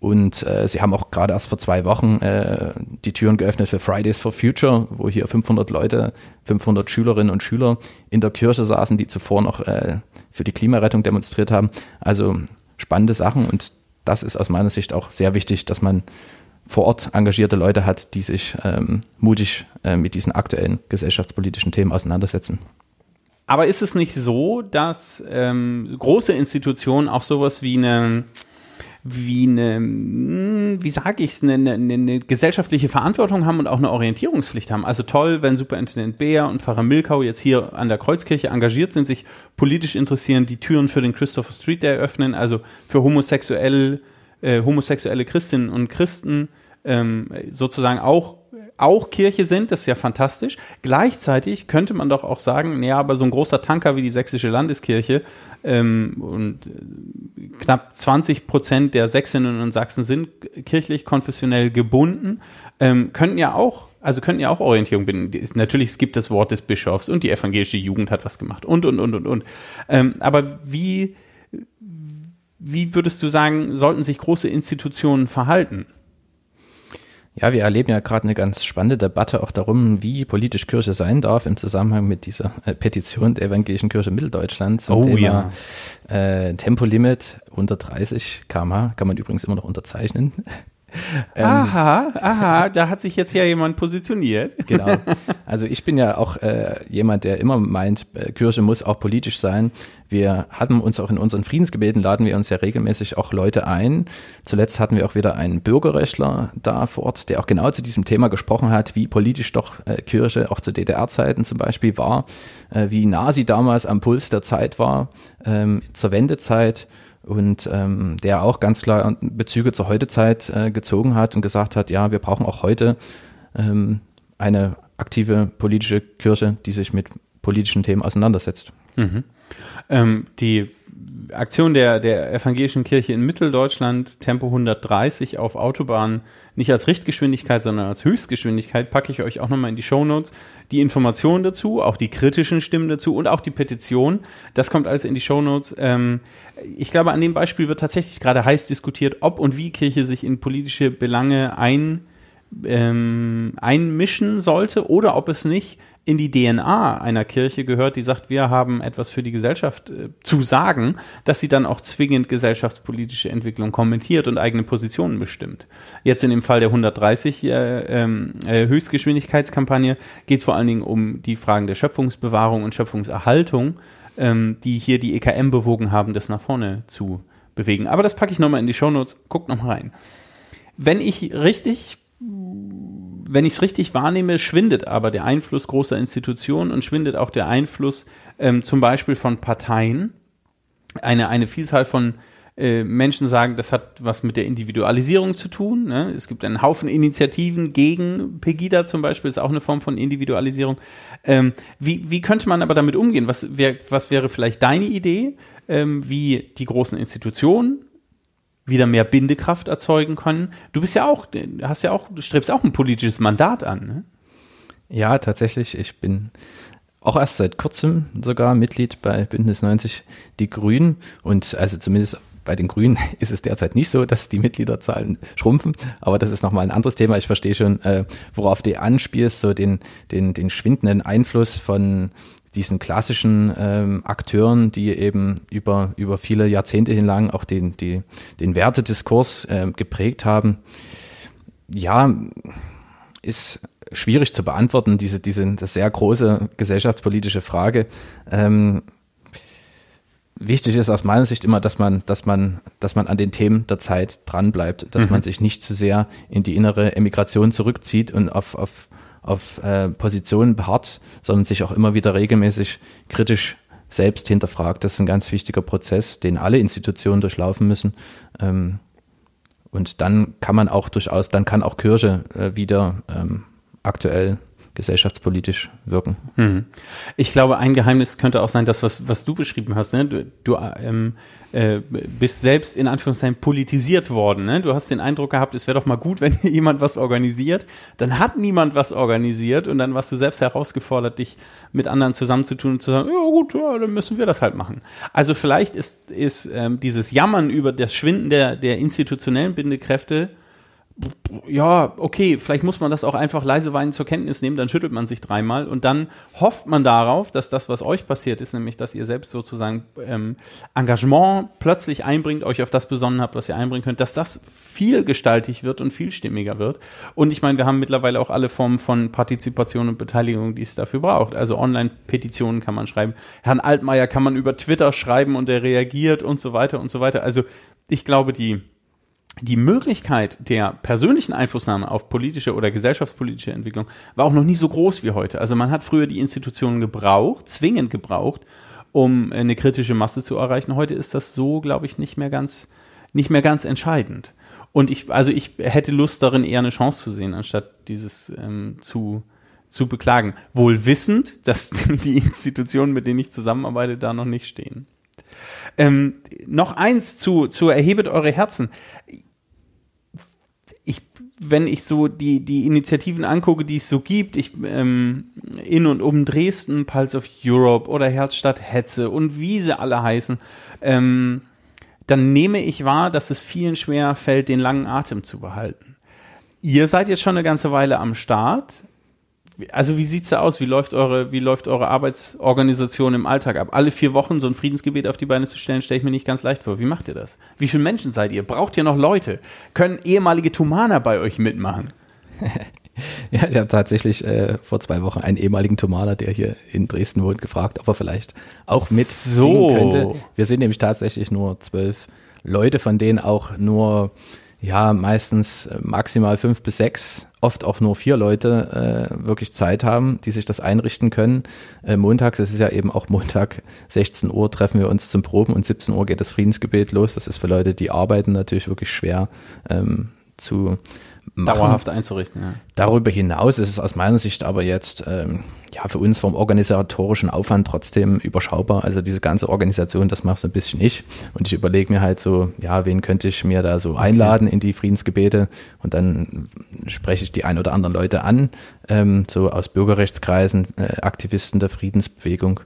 Speaker 2: Und äh, sie haben auch gerade erst vor zwei Wochen äh, die Türen geöffnet für Fridays for Future, wo hier 500 Leute, 500 Schülerinnen und Schüler in der Kirche saßen, die zuvor noch äh, für die Klimarettung demonstriert haben. Also spannende Sachen und das ist aus meiner Sicht auch sehr wichtig, dass man vor Ort engagierte Leute hat, die sich ähm, mutig äh, mit diesen aktuellen gesellschaftspolitischen Themen auseinandersetzen.
Speaker 1: Aber ist es nicht so, dass ähm, große Institutionen auch sowas wie eine wie eine, hm, wie sage ich es, eine, eine, eine, gesellschaftliche Verantwortung haben und auch eine Orientierungspflicht haben. Also toll, wenn Superintendent Beer und Pfarrer Milkau jetzt hier an der Kreuzkirche engagiert sind, sich politisch interessieren, die Türen für den Christopher Street Day öffnen, also für homosexuelle, äh, homosexuelle Christinnen und Christen ähm, sozusagen auch auch Kirche sind, das ist ja fantastisch. Gleichzeitig könnte man doch auch sagen, naja, aber so ein großer Tanker wie die Sächsische Landeskirche ähm, und äh, knapp 20 Prozent der Sächsinnen und Sachsen sind kirchlich konfessionell gebunden, ähm, könnten ja auch also könnten ja auch Orientierung binden. Natürlich, es gibt das Wort des Bischofs und die evangelische Jugend hat was gemacht und, und, und, und, und. Ähm, aber wie, wie würdest du sagen, sollten sich große Institutionen verhalten?
Speaker 2: Ja, wir erleben ja gerade eine ganz spannende Debatte auch darum, wie politisch Kirche sein darf im Zusammenhang mit dieser äh, Petition der Evangelischen Kirche Mitteldeutschland zum oh, Thema ja. äh, Tempolimit unter 30 km kann man übrigens immer noch unterzeichnen.
Speaker 1: Ähm, aha, aha, da hat sich jetzt ja jemand positioniert.
Speaker 2: Genau. Also ich bin ja auch äh, jemand, der immer meint, äh, Kirche muss auch politisch sein. Wir hatten uns auch in unseren Friedensgebeten, laden wir uns ja regelmäßig auch Leute ein. Zuletzt hatten wir auch wieder einen Bürgerrechtler da vor Ort, der auch genau zu diesem Thema gesprochen hat, wie politisch doch äh, Kirche auch zu DDR-Zeiten zum Beispiel war, äh, wie nah sie damals am Puls der Zeit war, ähm, zur Wendezeit und ähm, der auch ganz klar Bezüge zur Heutezeit äh, gezogen hat und gesagt hat, ja, wir brauchen auch heute ähm, eine aktive politische Kirche, die sich mit politischen Themen auseinandersetzt.
Speaker 1: Mhm. Ähm, die Aktion der, der evangelischen Kirche in Mitteldeutschland, Tempo 130 auf Autobahnen, nicht als Richtgeschwindigkeit, sondern als Höchstgeschwindigkeit, packe ich euch auch nochmal in die Show Notes. Die Informationen dazu, auch die kritischen Stimmen dazu und auch die Petition, das kommt alles in die Show Notes. Ähm, ich glaube, an dem Beispiel wird tatsächlich gerade heiß diskutiert, ob und wie Kirche sich in politische Belange ein, ähm, einmischen sollte oder ob es nicht in die DNA einer Kirche gehört, die sagt, wir haben etwas für die Gesellschaft äh, zu sagen, dass sie dann auch zwingend gesellschaftspolitische Entwicklung kommentiert und eigene Positionen bestimmt. Jetzt in dem Fall der 130 äh, ähm, äh, Höchstgeschwindigkeitskampagne geht es vor allen Dingen um die Fragen der Schöpfungsbewahrung und Schöpfungserhaltung, ähm, die hier die EKM bewogen haben, das nach vorne zu bewegen. Aber das packe ich nochmal in die Shownotes. Guckt nochmal rein. Wenn ich richtig wenn ich es richtig wahrnehme, schwindet aber der Einfluss großer Institutionen und schwindet auch der Einfluss ähm, zum Beispiel von Parteien. Eine, eine Vielzahl von äh, Menschen sagen, das hat was mit der Individualisierung zu tun. Ne? Es gibt einen Haufen Initiativen gegen Pegida zum Beispiel, ist auch eine Form von Individualisierung. Ähm, wie, wie könnte man aber damit umgehen? Was, wär, was wäre vielleicht deine Idee, ähm, wie die großen Institutionen wieder mehr Bindekraft erzeugen können. Du bist ja auch, hast ja auch, du strebst auch ein politisches Mandat an. Ne?
Speaker 2: Ja, tatsächlich. Ich bin auch erst seit kurzem sogar Mitglied bei Bündnis 90 Die Grünen und also zumindest bei den Grünen ist es derzeit nicht so, dass die Mitgliederzahlen schrumpfen, aber das ist nochmal ein anderes Thema. Ich verstehe schon, äh, worauf du anspielst, so den, den, den schwindenden Einfluss von diesen klassischen ähm, Akteuren, die eben über, über viele Jahrzehnte hinlang auch den, die, den Wertediskurs äh, geprägt haben. Ja, ist schwierig zu beantworten, diese, diese sehr große gesellschaftspolitische Frage. Ähm, wichtig ist aus meiner Sicht immer, dass man, dass man, dass man an den Themen der Zeit dranbleibt, dass mhm. man sich nicht zu sehr in die innere Emigration zurückzieht und auf, auf, auf äh, Positionen beharrt, sondern sich auch immer wieder regelmäßig kritisch selbst hinterfragt. Das ist ein ganz wichtiger Prozess, den alle Institutionen durchlaufen müssen. Ähm, und dann kann man auch durchaus, dann kann auch Kirche äh, wieder ähm, aktuell gesellschaftspolitisch wirken.
Speaker 1: Hm. Ich glaube, ein Geheimnis könnte auch sein, das, was, was du beschrieben hast. Ne? Du, du ähm, äh, bist selbst in Anführungszeichen politisiert worden. Ne? Du hast den Eindruck gehabt, es wäre doch mal gut, wenn jemand was organisiert. Dann hat niemand was organisiert und dann warst du selbst herausgefordert, dich mit anderen zusammenzutun und zu sagen, ja gut, ja, dann müssen wir das halt machen. Also vielleicht ist, ist ähm, dieses Jammern über das Schwinden der, der institutionellen Bindekräfte ja, okay, vielleicht muss man das auch einfach leise weinen zur Kenntnis nehmen, dann schüttelt man sich dreimal und dann hofft man darauf, dass das, was euch passiert ist, nämlich, dass ihr selbst sozusagen ähm, Engagement plötzlich einbringt, euch auf das besonnen habt, was ihr einbringen könnt, dass das vielgestaltig wird und vielstimmiger wird. Und ich meine, wir haben mittlerweile auch alle Formen von Partizipation und Beteiligung, die es dafür braucht. Also Online-Petitionen kann man schreiben. Herrn Altmaier kann man über Twitter schreiben und er reagiert und so weiter und so weiter. Also ich glaube, die die Möglichkeit der persönlichen Einflussnahme auf politische oder gesellschaftspolitische Entwicklung war auch noch nie so groß wie heute. Also man hat früher die Institutionen gebraucht, zwingend gebraucht, um eine kritische Masse zu erreichen. Heute ist das so, glaube ich, nicht mehr ganz, nicht mehr ganz entscheidend. Und ich, also ich hätte Lust darin, eher eine Chance zu sehen, anstatt dieses ähm, zu, zu beklagen. Wohl wissend, dass die Institutionen, mit denen ich zusammenarbeite, da noch nicht stehen. Ähm, noch eins zu, zu Erhebet eure Herzen. Ich, wenn ich so die, die Initiativen angucke, die es so gibt, ich, ähm, in und um Dresden, Pulse of Europe oder Herzstadt Hetze und wie sie alle heißen, ähm, dann nehme ich wahr, dass es vielen schwer fällt, den langen Atem zu behalten. Ihr seid jetzt schon eine ganze Weile am Start also wie sieht's da aus? Wie läuft eure, wie läuft eure Arbeitsorganisation im Alltag ab? Alle vier Wochen so ein Friedensgebet auf die Beine zu stellen, stelle ich mir nicht ganz leicht vor. Wie macht ihr das? Wie viele Menschen seid ihr? Braucht ihr noch Leute? Können ehemalige Tumaner bei euch mitmachen?
Speaker 2: ja, ich habe tatsächlich äh, vor zwei Wochen einen ehemaligen Tomaner, der hier in Dresden wohnt, gefragt, ob er vielleicht auch mit so. singen könnte. Wir sind nämlich tatsächlich nur zwölf Leute, von denen auch nur ja meistens äh, maximal fünf bis sechs, oft auch nur vier Leute äh, wirklich Zeit haben, die sich das einrichten können. Äh, montags, es ist ja eben auch Montag, 16 Uhr treffen wir uns zum Proben und 17 Uhr geht das Friedensgebet los. Das ist für Leute, die arbeiten, natürlich wirklich schwer ähm, zu
Speaker 1: machen. Dauerhaft einzurichten, ja.
Speaker 2: Darüber hinaus ist es aus meiner Sicht aber jetzt ähm, ja für uns vom organisatorischen Aufwand trotzdem überschaubar. Also diese ganze Organisation, das machst du ein bisschen ich. Und ich überlege mir halt so, ja, wen könnte ich mir da so einladen in die Friedensgebete? Und dann spreche ich die ein oder anderen Leute an, ähm, so aus Bürgerrechtskreisen, äh, Aktivisten der Friedensbewegung.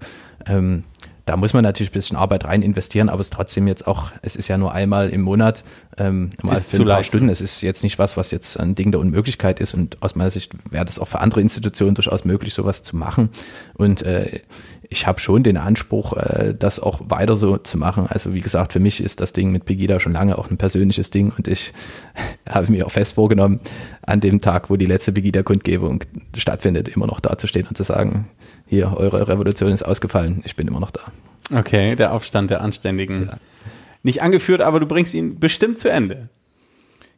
Speaker 2: Ähm, da muss man natürlich ein bisschen Arbeit rein investieren, aber es ist trotzdem jetzt auch, es ist ja nur einmal im Monat, ähm, mal für ein paar Stunden. Es ist jetzt nicht was, was jetzt ein Ding der Unmöglichkeit ist und aus meiner Sicht wäre das auch für andere Institutionen durchaus möglich, sowas zu machen. Und äh, ich habe schon den Anspruch, äh, das auch weiter so zu machen. Also wie gesagt, für mich ist das Ding mit Pegida schon lange auch ein persönliches Ding und ich habe mir auch fest vorgenommen, an dem Tag, wo die letzte Pegida-Kundgebung stattfindet, immer noch dazustehen und zu sagen, hier, eure Revolution ist ausgefallen, ich bin immer noch da.
Speaker 1: Okay, der Aufstand der Anständigen. Ja. Nicht angeführt, aber du bringst ihn bestimmt zu Ende.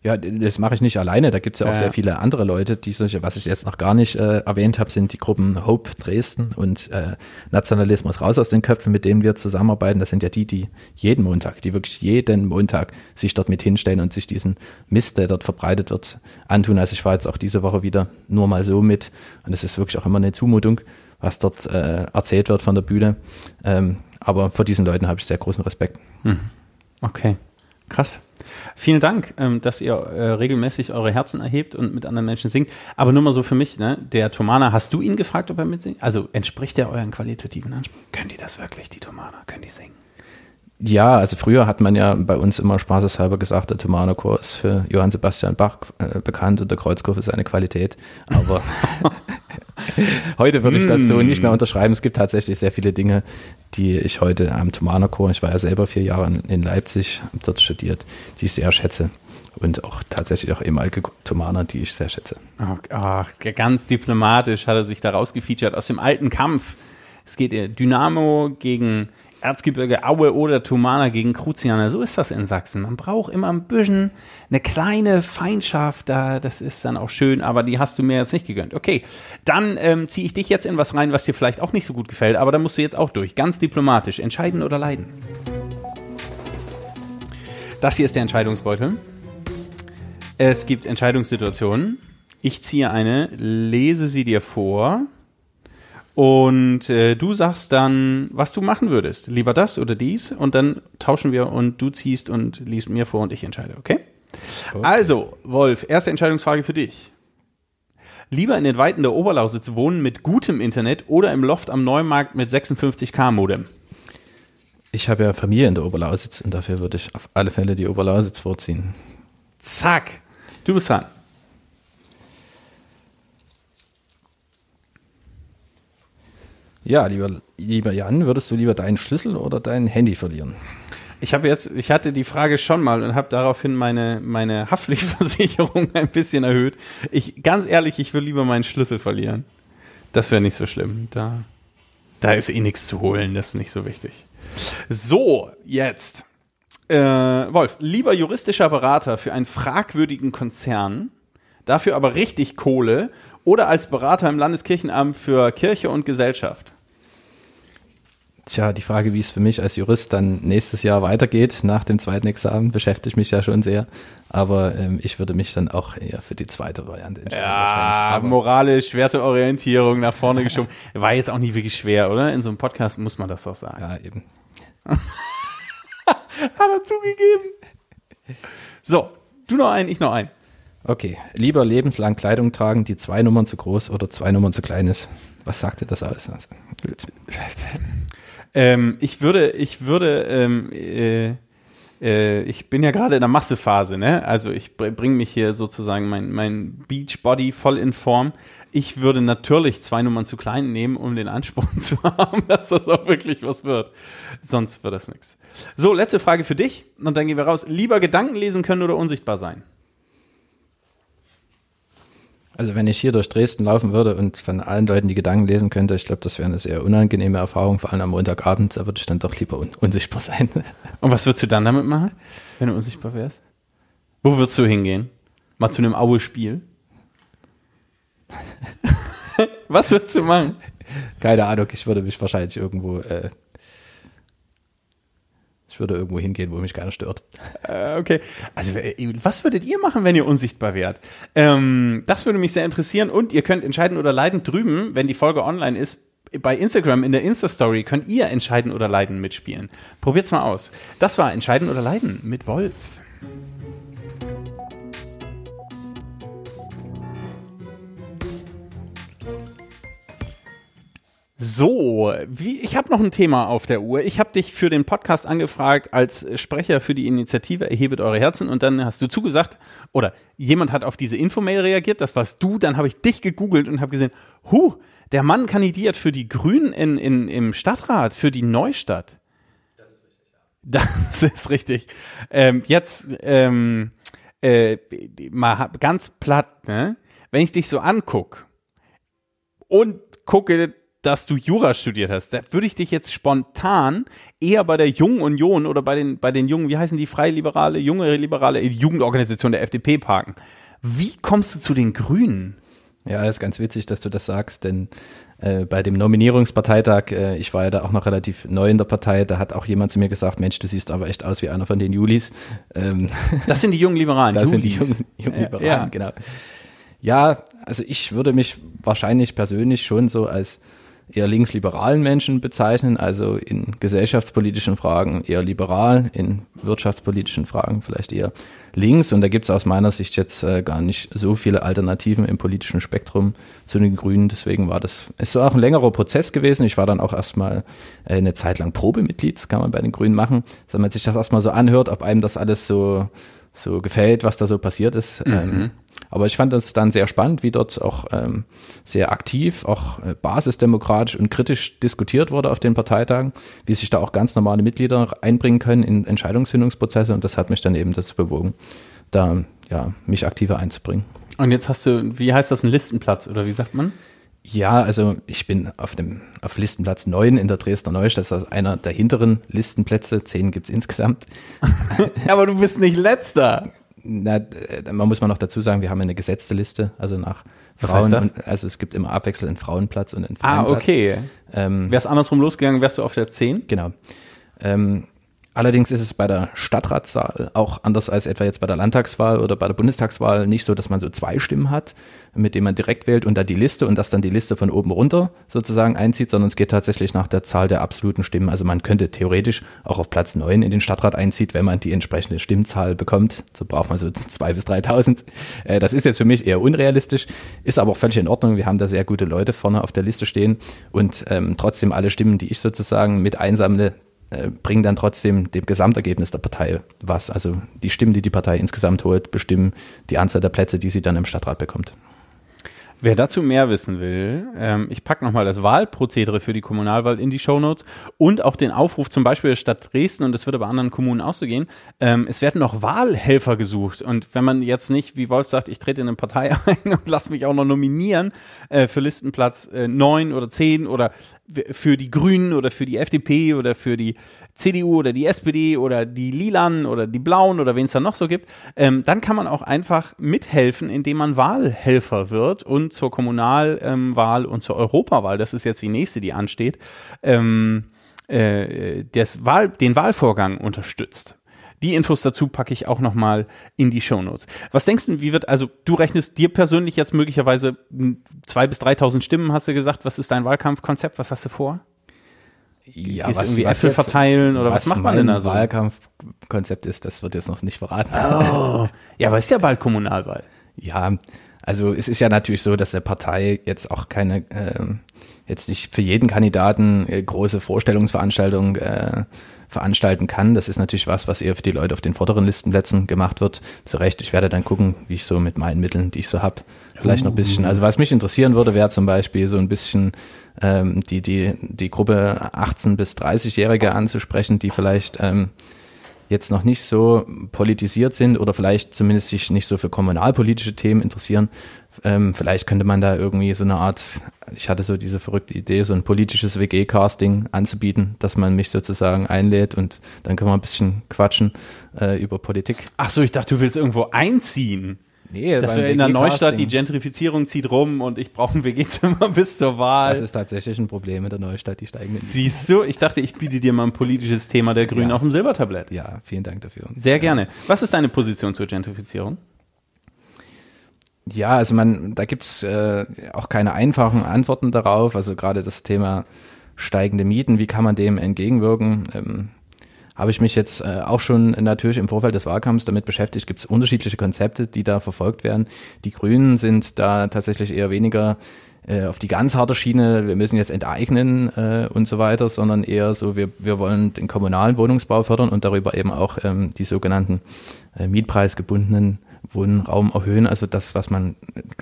Speaker 2: Ja, das mache ich nicht alleine. Da gibt es ja auch ja. sehr viele andere Leute, die solche, was ich jetzt noch gar nicht äh, erwähnt habe, sind die Gruppen Hope Dresden und äh, Nationalismus raus aus den Köpfen, mit denen wir zusammenarbeiten. Das sind ja die, die jeden Montag, die wirklich jeden Montag sich dort mit hinstellen und sich diesen Mist, der dort verbreitet wird, antun. Also ich war jetzt auch diese Woche wieder nur mal so mit und das ist wirklich auch immer eine Zumutung, was dort äh, erzählt wird von der Bühne. Ähm, aber vor diesen Leuten habe ich sehr großen Respekt.
Speaker 1: Hm. Okay. Krass. Vielen Dank, ähm, dass ihr äh, regelmäßig eure Herzen erhebt und mit anderen Menschen singt. Aber nur mal so für mich, ne? Der Tomana, hast du ihn gefragt, ob er mitsingt? Also entspricht er euren qualitativen Ansprüchen? Können die das wirklich, die Tomana? Können die singen?
Speaker 2: Ja, also früher hat man ja bei uns immer spaßeshalber gesagt, der Thomanerchor ist für Johann Sebastian Bach äh, bekannt und der Kreuzchor für seine Qualität. Aber heute würde ich das so nicht mehr unterschreiben. Es gibt tatsächlich sehr viele Dinge, die ich heute am Thomanerchor, ich war ja selber vier Jahre in Leipzig, dort studiert, die ich sehr schätze. und auch tatsächlich auch ehemalige Thomaner, die ich sehr schätze.
Speaker 1: Ach, ach, ganz diplomatisch hat er sich da rausgefeatured aus dem alten Kampf. Es geht äh, Dynamo gegen Erzgebirge Aue oder Thumana gegen Kruzianer. So ist das in Sachsen. Man braucht immer ein bisschen eine kleine Feindschaft. Da, das ist dann auch schön, aber die hast du mir jetzt nicht gegönnt. Okay, dann ähm, ziehe ich dich jetzt in was rein, was dir vielleicht auch nicht so gut gefällt, aber da musst du jetzt auch durch. Ganz diplomatisch. Entscheiden oder leiden? Das hier ist der Entscheidungsbeutel. Es gibt Entscheidungssituationen. Ich ziehe eine, lese sie dir vor und äh, du sagst dann, was du machen würdest. Lieber das oder dies. Und dann tauschen wir und du ziehst und liest mir vor und ich entscheide, okay? okay. Also, Wolf, erste Entscheidungsfrage für dich. Lieber in den Weiten der Oberlausitz wohnen mit gutem Internet oder im Loft am Neumarkt mit 56k Modem?
Speaker 2: Ich habe ja Familie in der Oberlausitz und dafür würde ich auf alle Fälle die Oberlausitz vorziehen.
Speaker 1: Zack, du bist dran.
Speaker 2: Ja, lieber, lieber Jan, würdest du lieber deinen Schlüssel oder dein Handy verlieren?
Speaker 1: Ich habe jetzt, ich hatte die Frage schon mal und habe daraufhin meine, meine Haftpflichtversicherung ein bisschen erhöht. Ich, ganz ehrlich, ich will lieber meinen Schlüssel verlieren. Das wäre nicht so schlimm. Da, da ist eh nichts zu holen, das ist nicht so wichtig. So, jetzt. Äh, Wolf, lieber juristischer Berater für einen fragwürdigen Konzern, dafür aber richtig Kohle oder als Berater im Landeskirchenamt für Kirche und Gesellschaft?
Speaker 2: Tja, die Frage, wie es für mich als Jurist dann nächstes Jahr weitergeht, nach dem zweiten Examen, beschäftigt mich ja schon sehr. Aber ähm, ich würde mich dann auch eher für die zweite Variante entscheiden.
Speaker 1: Ja, moralisch, Werteorientierung nach vorne geschoben. War jetzt auch nicht wirklich schwer, oder? In so einem Podcast muss man das doch sagen.
Speaker 2: Ja, eben.
Speaker 1: Hat er zugegeben. So, du noch einen, ich noch einen.
Speaker 2: Okay, lieber lebenslang Kleidung tragen, die zwei Nummern zu groß oder zwei Nummern zu klein ist. Was sagt dir das aus? Also,
Speaker 1: ähm, ich würde, ich würde, ähm, äh, äh, ich bin ja gerade in der Massephase, ne? Also ich bringe mich hier sozusagen mein, mein Beachbody voll in Form. Ich würde natürlich zwei Nummern zu klein nehmen, um den Ansporn zu haben, dass das auch wirklich was wird. Sonst wird das nichts. So, letzte Frage für dich und dann gehen wir raus. Lieber Gedanken lesen können oder unsichtbar sein?
Speaker 2: Also wenn ich hier durch Dresden laufen würde und von allen Leuten die Gedanken lesen könnte, ich glaube, das wäre eine sehr unangenehme Erfahrung, vor allem am Montagabend, da würde ich dann doch lieber un unsichtbar sein.
Speaker 1: Und was würdest du dann damit machen, wenn du unsichtbar wärst? Wo würdest du hingehen? Mal zu einem Aue-Spiel? was würdest du machen?
Speaker 2: Keine Ahnung, ich würde mich wahrscheinlich irgendwo äh, ich würde irgendwo hingehen, wo mich keiner stört.
Speaker 1: Äh, okay. Also, äh, was würdet ihr machen, wenn ihr unsichtbar wärt? Ähm, das würde mich sehr interessieren. Und ihr könnt entscheiden oder leiden drüben, wenn die Folge online ist. Bei Instagram in der Insta-Story könnt ihr entscheiden oder leiden mitspielen. Probiert's mal aus. Das war Entscheiden oder leiden mit Wolf. So, wie, ich habe noch ein Thema auf der Uhr. Ich habe dich für den Podcast angefragt als Sprecher für die Initiative Erhebet eure Herzen und dann hast du zugesagt oder jemand hat auf diese Infomail reagiert, das warst du, dann habe ich dich gegoogelt und habe gesehen, hu, der Mann kandidiert für die Grünen in, in, im Stadtrat, für die Neustadt. Das ist richtig, ja. Das ist richtig. Ähm, jetzt ähm, äh, mal ganz platt, ne? Wenn ich dich so anguck und gucke dass du Jura studiert hast, da würde ich dich jetzt spontan eher bei der Jungen Union oder bei den, bei den Jungen, wie heißen die, Freiliberale, Junge Liberale, die Jugendorganisation der FDP parken. Wie kommst du zu den Grünen?
Speaker 2: Ja, ist ganz witzig, dass du das sagst, denn äh, bei dem Nominierungsparteitag, äh, ich war ja da auch noch relativ neu in der Partei, da hat auch jemand zu mir gesagt, Mensch, du siehst aber echt aus wie einer von den Julis.
Speaker 1: Ähm, das sind die jungen Liberalen,
Speaker 2: das Julis. sind die jungen, jungen Liberalen, ja. genau. Ja, also ich würde mich wahrscheinlich persönlich schon so als eher linksliberalen Menschen bezeichnen, also in gesellschaftspolitischen Fragen eher liberal, in wirtschaftspolitischen Fragen vielleicht eher links. Und da gibt es aus meiner Sicht jetzt äh, gar nicht so viele Alternativen im politischen Spektrum zu den Grünen. Deswegen war das, ist auch ein längerer Prozess gewesen. Ich war dann auch erstmal äh, eine Zeit lang Probemitglied, das kann man bei den Grünen machen. Also wenn man sich das erstmal so anhört, ob einem das alles so, so gefällt, was da so passiert ist. Mhm. Ähm, aber ich fand es dann sehr spannend, wie dort auch ähm, sehr aktiv, auch äh, basisdemokratisch und kritisch diskutiert wurde auf den Parteitagen, wie sich da auch ganz normale Mitglieder einbringen können in Entscheidungsfindungsprozesse und das hat mich dann eben dazu bewogen, da ja, mich aktiver einzubringen.
Speaker 1: Und jetzt hast du, wie heißt das, ein Listenplatz oder wie sagt man?
Speaker 2: Ja, also ich bin auf dem auf Listenplatz 9 in der Dresdner Neustadt, das ist einer der hinteren Listenplätze, zehn gibt's insgesamt.
Speaker 1: Aber du bist nicht letzter.
Speaker 2: Na, äh, man muss mal noch dazu sagen, wir haben eine gesetzte Liste, also nach
Speaker 1: Was
Speaker 2: Frauen. Und, also es gibt immer abwechselnd Frauenplatz und einen
Speaker 1: Ah,
Speaker 2: Frauenplatz.
Speaker 1: okay.
Speaker 2: Ähm,
Speaker 1: Wär's andersrum losgegangen, wärst du auf der 10?
Speaker 2: Genau. Ähm, allerdings ist es bei der Stadtratswahl auch anders als etwa jetzt bei der Landtagswahl oder bei der Bundestagswahl nicht so, dass man so zwei Stimmen hat, mit denen man direkt wählt und dann die Liste und das dann die Liste von oben runter sozusagen einzieht, sondern es geht tatsächlich nach der Zahl der absoluten Stimmen. Also man könnte theoretisch auch auf Platz 9 in den Stadtrat einziehen, wenn man die entsprechende Stimmzahl bekommt. So braucht man so 2.000 bis 3.000. Äh, das ist jetzt für mich eher unrealistisch, ist aber auch völlig in Ordnung. Wir haben da sehr gute Leute vorne auf der Liste stehen und ähm, trotzdem alle Stimmen, die ich sozusagen mit einsammle, äh, bringen dann trotzdem dem Gesamtergebnis der Partei was. Also die Stimmen, die die Partei insgesamt holt, bestimmen die Anzahl der Plätze, die sie dann im Stadtrat bekommt.
Speaker 1: Wer dazu mehr wissen will, ähm, ich packe nochmal das Wahlprozedere für die Kommunalwahl in die Shownotes und auch den Aufruf zum Beispiel der Stadt Dresden und das wird aber anderen Kommunen auch so gehen. Ähm, es werden noch Wahlhelfer gesucht und wenn man jetzt nicht, wie Wolf sagt, ich trete in eine Partei ein und lass mich auch noch nominieren äh, für Listenplatz äh, 9 oder 10 oder für die Grünen oder für die FDP oder für die CDU oder die SPD oder die Lilanen oder die Blauen oder wen es da noch so gibt, ähm, dann kann man auch einfach mithelfen, indem man Wahlhelfer wird und zur Kommunalwahl und zur Europawahl, das ist jetzt die nächste, die ansteht, ähm, äh, das Wahl, den Wahlvorgang unterstützt. Die Infos dazu packe ich auch nochmal in die Shownotes. Was denkst du, wie wird, also du rechnest dir persönlich jetzt möglicherweise hm, zwei bis 3.000 Stimmen, hast du gesagt. Was ist dein Wahlkampfkonzept? Was hast du vor?
Speaker 2: Ja,
Speaker 1: Gehst du irgendwie Äpfel verteilen oder was macht man denn da so?
Speaker 2: Wahlkampfkonzept ist, das wird jetzt noch nicht verraten.
Speaker 1: Oh, ja, aber ist ja bald Kommunalwahl.
Speaker 2: Ja, also es ist ja natürlich so, dass eine Partei jetzt auch keine, ähm, jetzt nicht für jeden Kandidaten äh, große Vorstellungsveranstaltungen äh, veranstalten kann. Das ist natürlich was, was eher für die Leute auf den vorderen Listenplätzen gemacht wird. Zu Recht, ich werde dann gucken, wie ich so mit meinen Mitteln, die ich so habe, vielleicht noch ein bisschen. Also was mich interessieren würde, wäre zum Beispiel so ein bisschen ähm, die, die, die Gruppe 18 bis 30-Jährige anzusprechen, die vielleicht ähm, jetzt noch nicht so politisiert sind oder vielleicht zumindest sich nicht so für kommunalpolitische Themen interessieren. Ähm, vielleicht könnte man da irgendwie so eine Art, ich hatte so diese verrückte Idee, so ein politisches WG-Casting anzubieten, dass man mich sozusagen einlädt und dann können wir ein bisschen quatschen äh, über Politik.
Speaker 1: Ach so, ich dachte, du willst irgendwo einziehen.
Speaker 2: Nee,
Speaker 1: Dass wir in der Neustadt, die. Gentrifizierung zieht rum und ich brauche ein WG-Zimmer bis zur Wahl.
Speaker 2: Das ist tatsächlich ein Problem in der Neustadt, die steigenden
Speaker 1: Siehst du, ich dachte, ich biete dir mal ein politisches Thema der Grünen
Speaker 2: Ja.
Speaker 1: auf dem Silbertablett.
Speaker 2: Ja, vielen Dank dafür.
Speaker 1: Sehr gerne. Was ist deine Position zur Gentrifizierung?
Speaker 2: Ja, also man, da gibt's äh, auch keine einfachen Antworten darauf. Also gerade das Thema steigende Mieten, wie kann man dem entgegenwirken? Ähm, habe ich mich jetzt äh, auch schon natürlich im Vorfeld des Wahlkampfs damit beschäftigt. Gibt es unterschiedliche Konzepte, die da verfolgt werden. Die Grünen sind da tatsächlich eher weniger äh, auf die ganz harte Schiene, wir müssen jetzt enteignen äh, und so weiter, sondern eher so, wir, wir wollen den kommunalen Wohnungsbau fördern und darüber eben auch ähm, die sogenannten äh, mietpreisgebundenen Wohnraum erhöhen. Also das, was man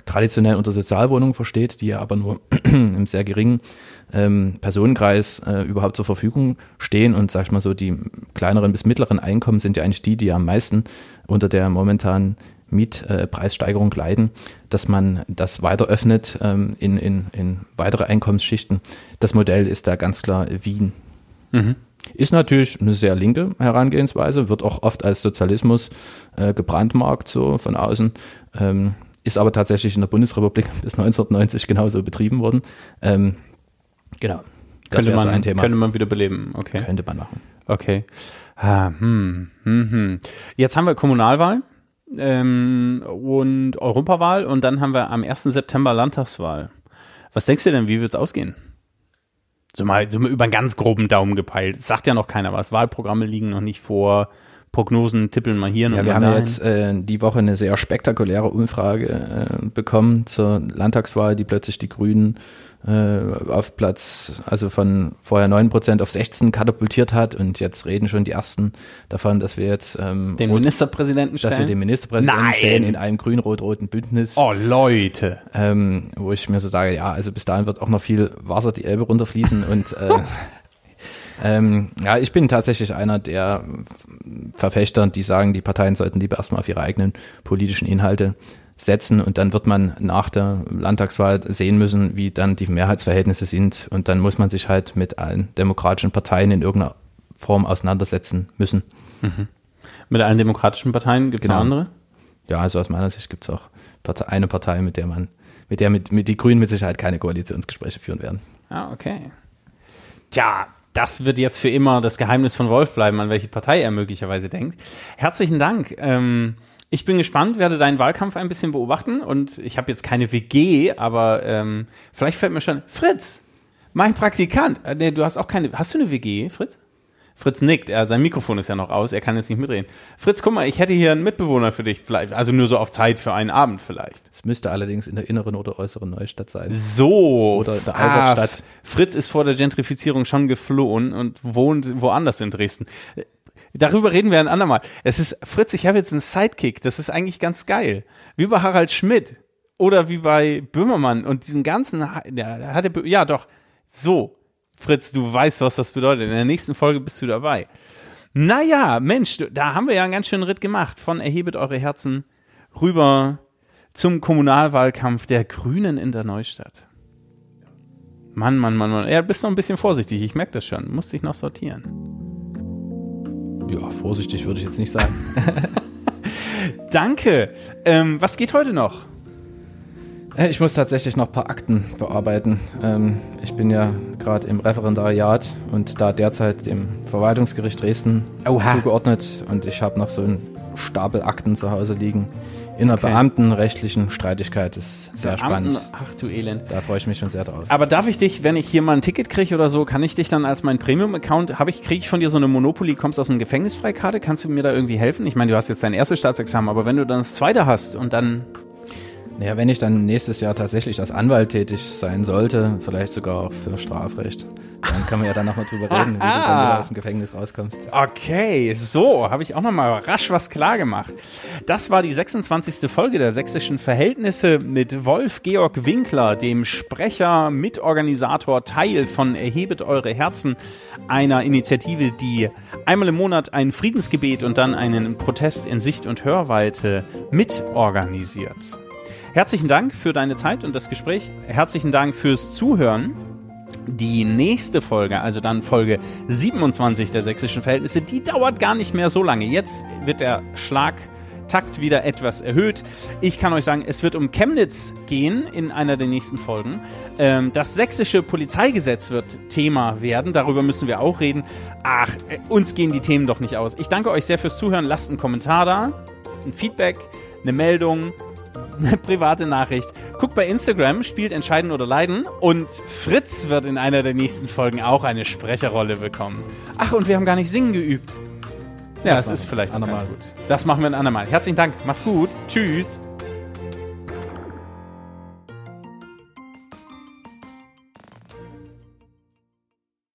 Speaker 2: traditionell unter Sozialwohnungen versteht, die ja aber nur im sehr geringen ähm, Personenkreis äh, überhaupt zur Verfügung stehen. Und sag ich mal so, die kleineren bis mittleren Einkommen sind ja eigentlich die, die am meisten unter der momentanen Mietpreissteigerung leiden, dass man das weiter öffnet ähm, in, in, in weitere Einkommensschichten. Das Modell ist da ganz klar Wien. Ist natürlich eine sehr linke Herangehensweise, wird auch oft als Sozialismus äh, gebrandmarkt, so von außen. Ähm, ist aber tatsächlich in der Bundesrepublik bis 1990 genauso betrieben worden. Ähm, genau. Das
Speaker 1: Könnte man,
Speaker 2: so ein Thema.
Speaker 1: könnte man wieder beleben. Okay.
Speaker 2: Könnte man machen.
Speaker 1: Okay. Ah, hm, hm, hm. Jetzt haben wir Kommunalwahl ähm, und Europawahl und dann haben wir am 1. September Landtagswahl. Was denkst du denn, wie wird's ausgehen? So mal, so mal über einen ganz groben Daumen gepeilt. Es sagt ja noch keiner was. Wahlprogramme liegen noch nicht vor. Prognosen tippeln mal hier
Speaker 2: Ja, wir haben ja
Speaker 1: dahin.
Speaker 2: jetzt äh, die Woche eine sehr spektakuläre Umfrage äh, bekommen zur Landtagswahl, die plötzlich die Grünen äh, auf Platz, also von vorher 9% auf 16 katapultiert hat und jetzt reden schon die ersten davon, dass wir jetzt ähm,
Speaker 1: den
Speaker 2: rot-
Speaker 1: Ministerpräsidenten stellen.
Speaker 2: dass wir den Ministerpräsidenten
Speaker 1: Nein!
Speaker 2: stellen in einem grün-rot-roten Bündnis,
Speaker 1: oh, Leute.
Speaker 2: ähm, wo ich mir so sage, ja, also bis dahin wird auch noch viel Wasser die Elbe runterfließen und äh, Ähm, ja, ich bin tatsächlich einer der Verfechter, die sagen, die Parteien sollten lieber erstmal auf ihre eigenen politischen Inhalte setzen und dann wird man nach der Landtagswahl sehen müssen, wie dann die Mehrheitsverhältnisse sind und dann muss man sich halt mit allen demokratischen Parteien in irgendeiner Form auseinandersetzen müssen.
Speaker 1: Mhm. Mit allen demokratischen Parteien gibt es genau. andere?
Speaker 2: Ja, also aus meiner Sicht gibt es auch eine Partei, mit der man, mit der mit, mit die Grünen mit Sicherheit keine Koalitionsgespräche führen werden.
Speaker 1: Ah, okay. Tja, das wird jetzt für immer das Geheimnis von Wolf bleiben, an welche Partei er möglicherweise denkt. Herzlichen Dank. Ähm, ich bin gespannt, werde deinen Wahlkampf ein bisschen beobachten und ich habe jetzt keine WG, aber ähm, vielleicht fällt mir schon Fritz, mein Praktikant. Äh, nee, du hast auch keine. Hast du eine WG, Fritz? Fritz nickt, er, sein Mikrofon ist ja noch aus, er kann jetzt nicht mitreden. Fritz, guck mal, ich hätte hier einen Mitbewohner für dich, vielleicht, also nur so auf Zeit für einen Abend vielleicht.
Speaker 2: Es müsste allerdings in der inneren oder äußeren Neustadt sein.
Speaker 1: So. Oder in der ah, Albertstadt. Fritz ist vor der Gentrifizierung schon geflohen und wohnt woanders in Dresden. Darüber reden wir ein andermal. Es ist, Fritz, ich habe jetzt einen Sidekick, das ist eigentlich ganz geil. Wie bei Harald Schmidt oder wie bei Böhmermann und diesen ganzen, ja, hat er, ja doch, so. Fritz, du weißt, was das bedeutet. In der nächsten Folge bist du dabei. Naja, Mensch, da haben wir ja einen ganz schönen Ritt gemacht. Von Erhebet eure Herzen rüber zum Kommunalwahlkampf der Grünen in der Neustadt. Mann, Mann, Mann, Mann. Ja, bist noch ein bisschen vorsichtig. Ich merke das schon. Musste ich noch sortieren.
Speaker 2: Ja, vorsichtig würde ich jetzt nicht sagen.
Speaker 1: Danke. Ähm, was geht heute noch?
Speaker 2: Äh, ich muss tatsächlich noch ein paar Akten bearbeiten. Ähm, ich bin ja gerade im Referendariat und da derzeit dem Verwaltungsgericht Dresden Oha. zugeordnet und ich habe noch so einen Stapel Akten zu Hause liegen. In einer okay. beamtenrechtlichen Streitigkeit ist sehr Beamten, spannend.
Speaker 1: Ach du Elend.
Speaker 2: Da freue ich mich schon sehr drauf.
Speaker 1: Aber darf ich dich, wenn ich hier mal ein Ticket kriege oder so, kann ich dich dann als mein Premium-Account, habe ich, kriege ich von dir so eine Monopoly, kommst aus einem Gefängnisfreikarte? Kannst du mir da irgendwie helfen? Ich meine, du hast jetzt dein erstes Staatsexamen, aber wenn du dann das zweite hast und dann
Speaker 2: naja, wenn ich dann nächstes Jahr tatsächlich als Anwalt tätig sein sollte, vielleicht sogar auch für Strafrecht, dann können wir ja dann nochmal drüber reden, wie du dann wieder aus dem Gefängnis rauskommst.
Speaker 1: Okay, so, habe ich auch nochmal rasch was klar gemacht. Das war die 26. Folge der sächsischen Verhältnisse mit Wolf Georg Winkler, dem Sprecher, Mitorganisator, Teil von Erhebet eure Herzen, einer Initiative, die einmal im Monat ein Friedensgebet und dann einen Protest in Sicht- und Hörweite mitorganisiert. Herzlichen Dank für deine Zeit und das Gespräch. Herzlichen Dank fürs Zuhören. Die nächste Folge, also dann Folge 27 der sächsischen Verhältnisse, die dauert gar nicht mehr so lange. Jetzt wird der Schlagtakt wieder etwas erhöht. Ich kann euch sagen, es wird um Chemnitz gehen in einer der nächsten Folgen. Ähm, das sächsische Polizeigesetz wird Thema werden. Darüber müssen wir auch reden. Ach, äh, uns gehen die Themen doch nicht aus. Ich danke euch sehr fürs Zuhören. Lasst einen Kommentar da, ein Feedback, eine Meldung eine private Nachricht. Guckt bei Instagram, spielt Entscheiden oder Leiden und Fritz wird in einer der nächsten Folgen auch eine Sprecherrolle bekommen. Ach, und wir haben gar nicht singen geübt. Ja, das, ist vielleicht auch ganz gut. Das machen wir ein andermal. Herzlichen Dank. Macht's gut. Tschüss.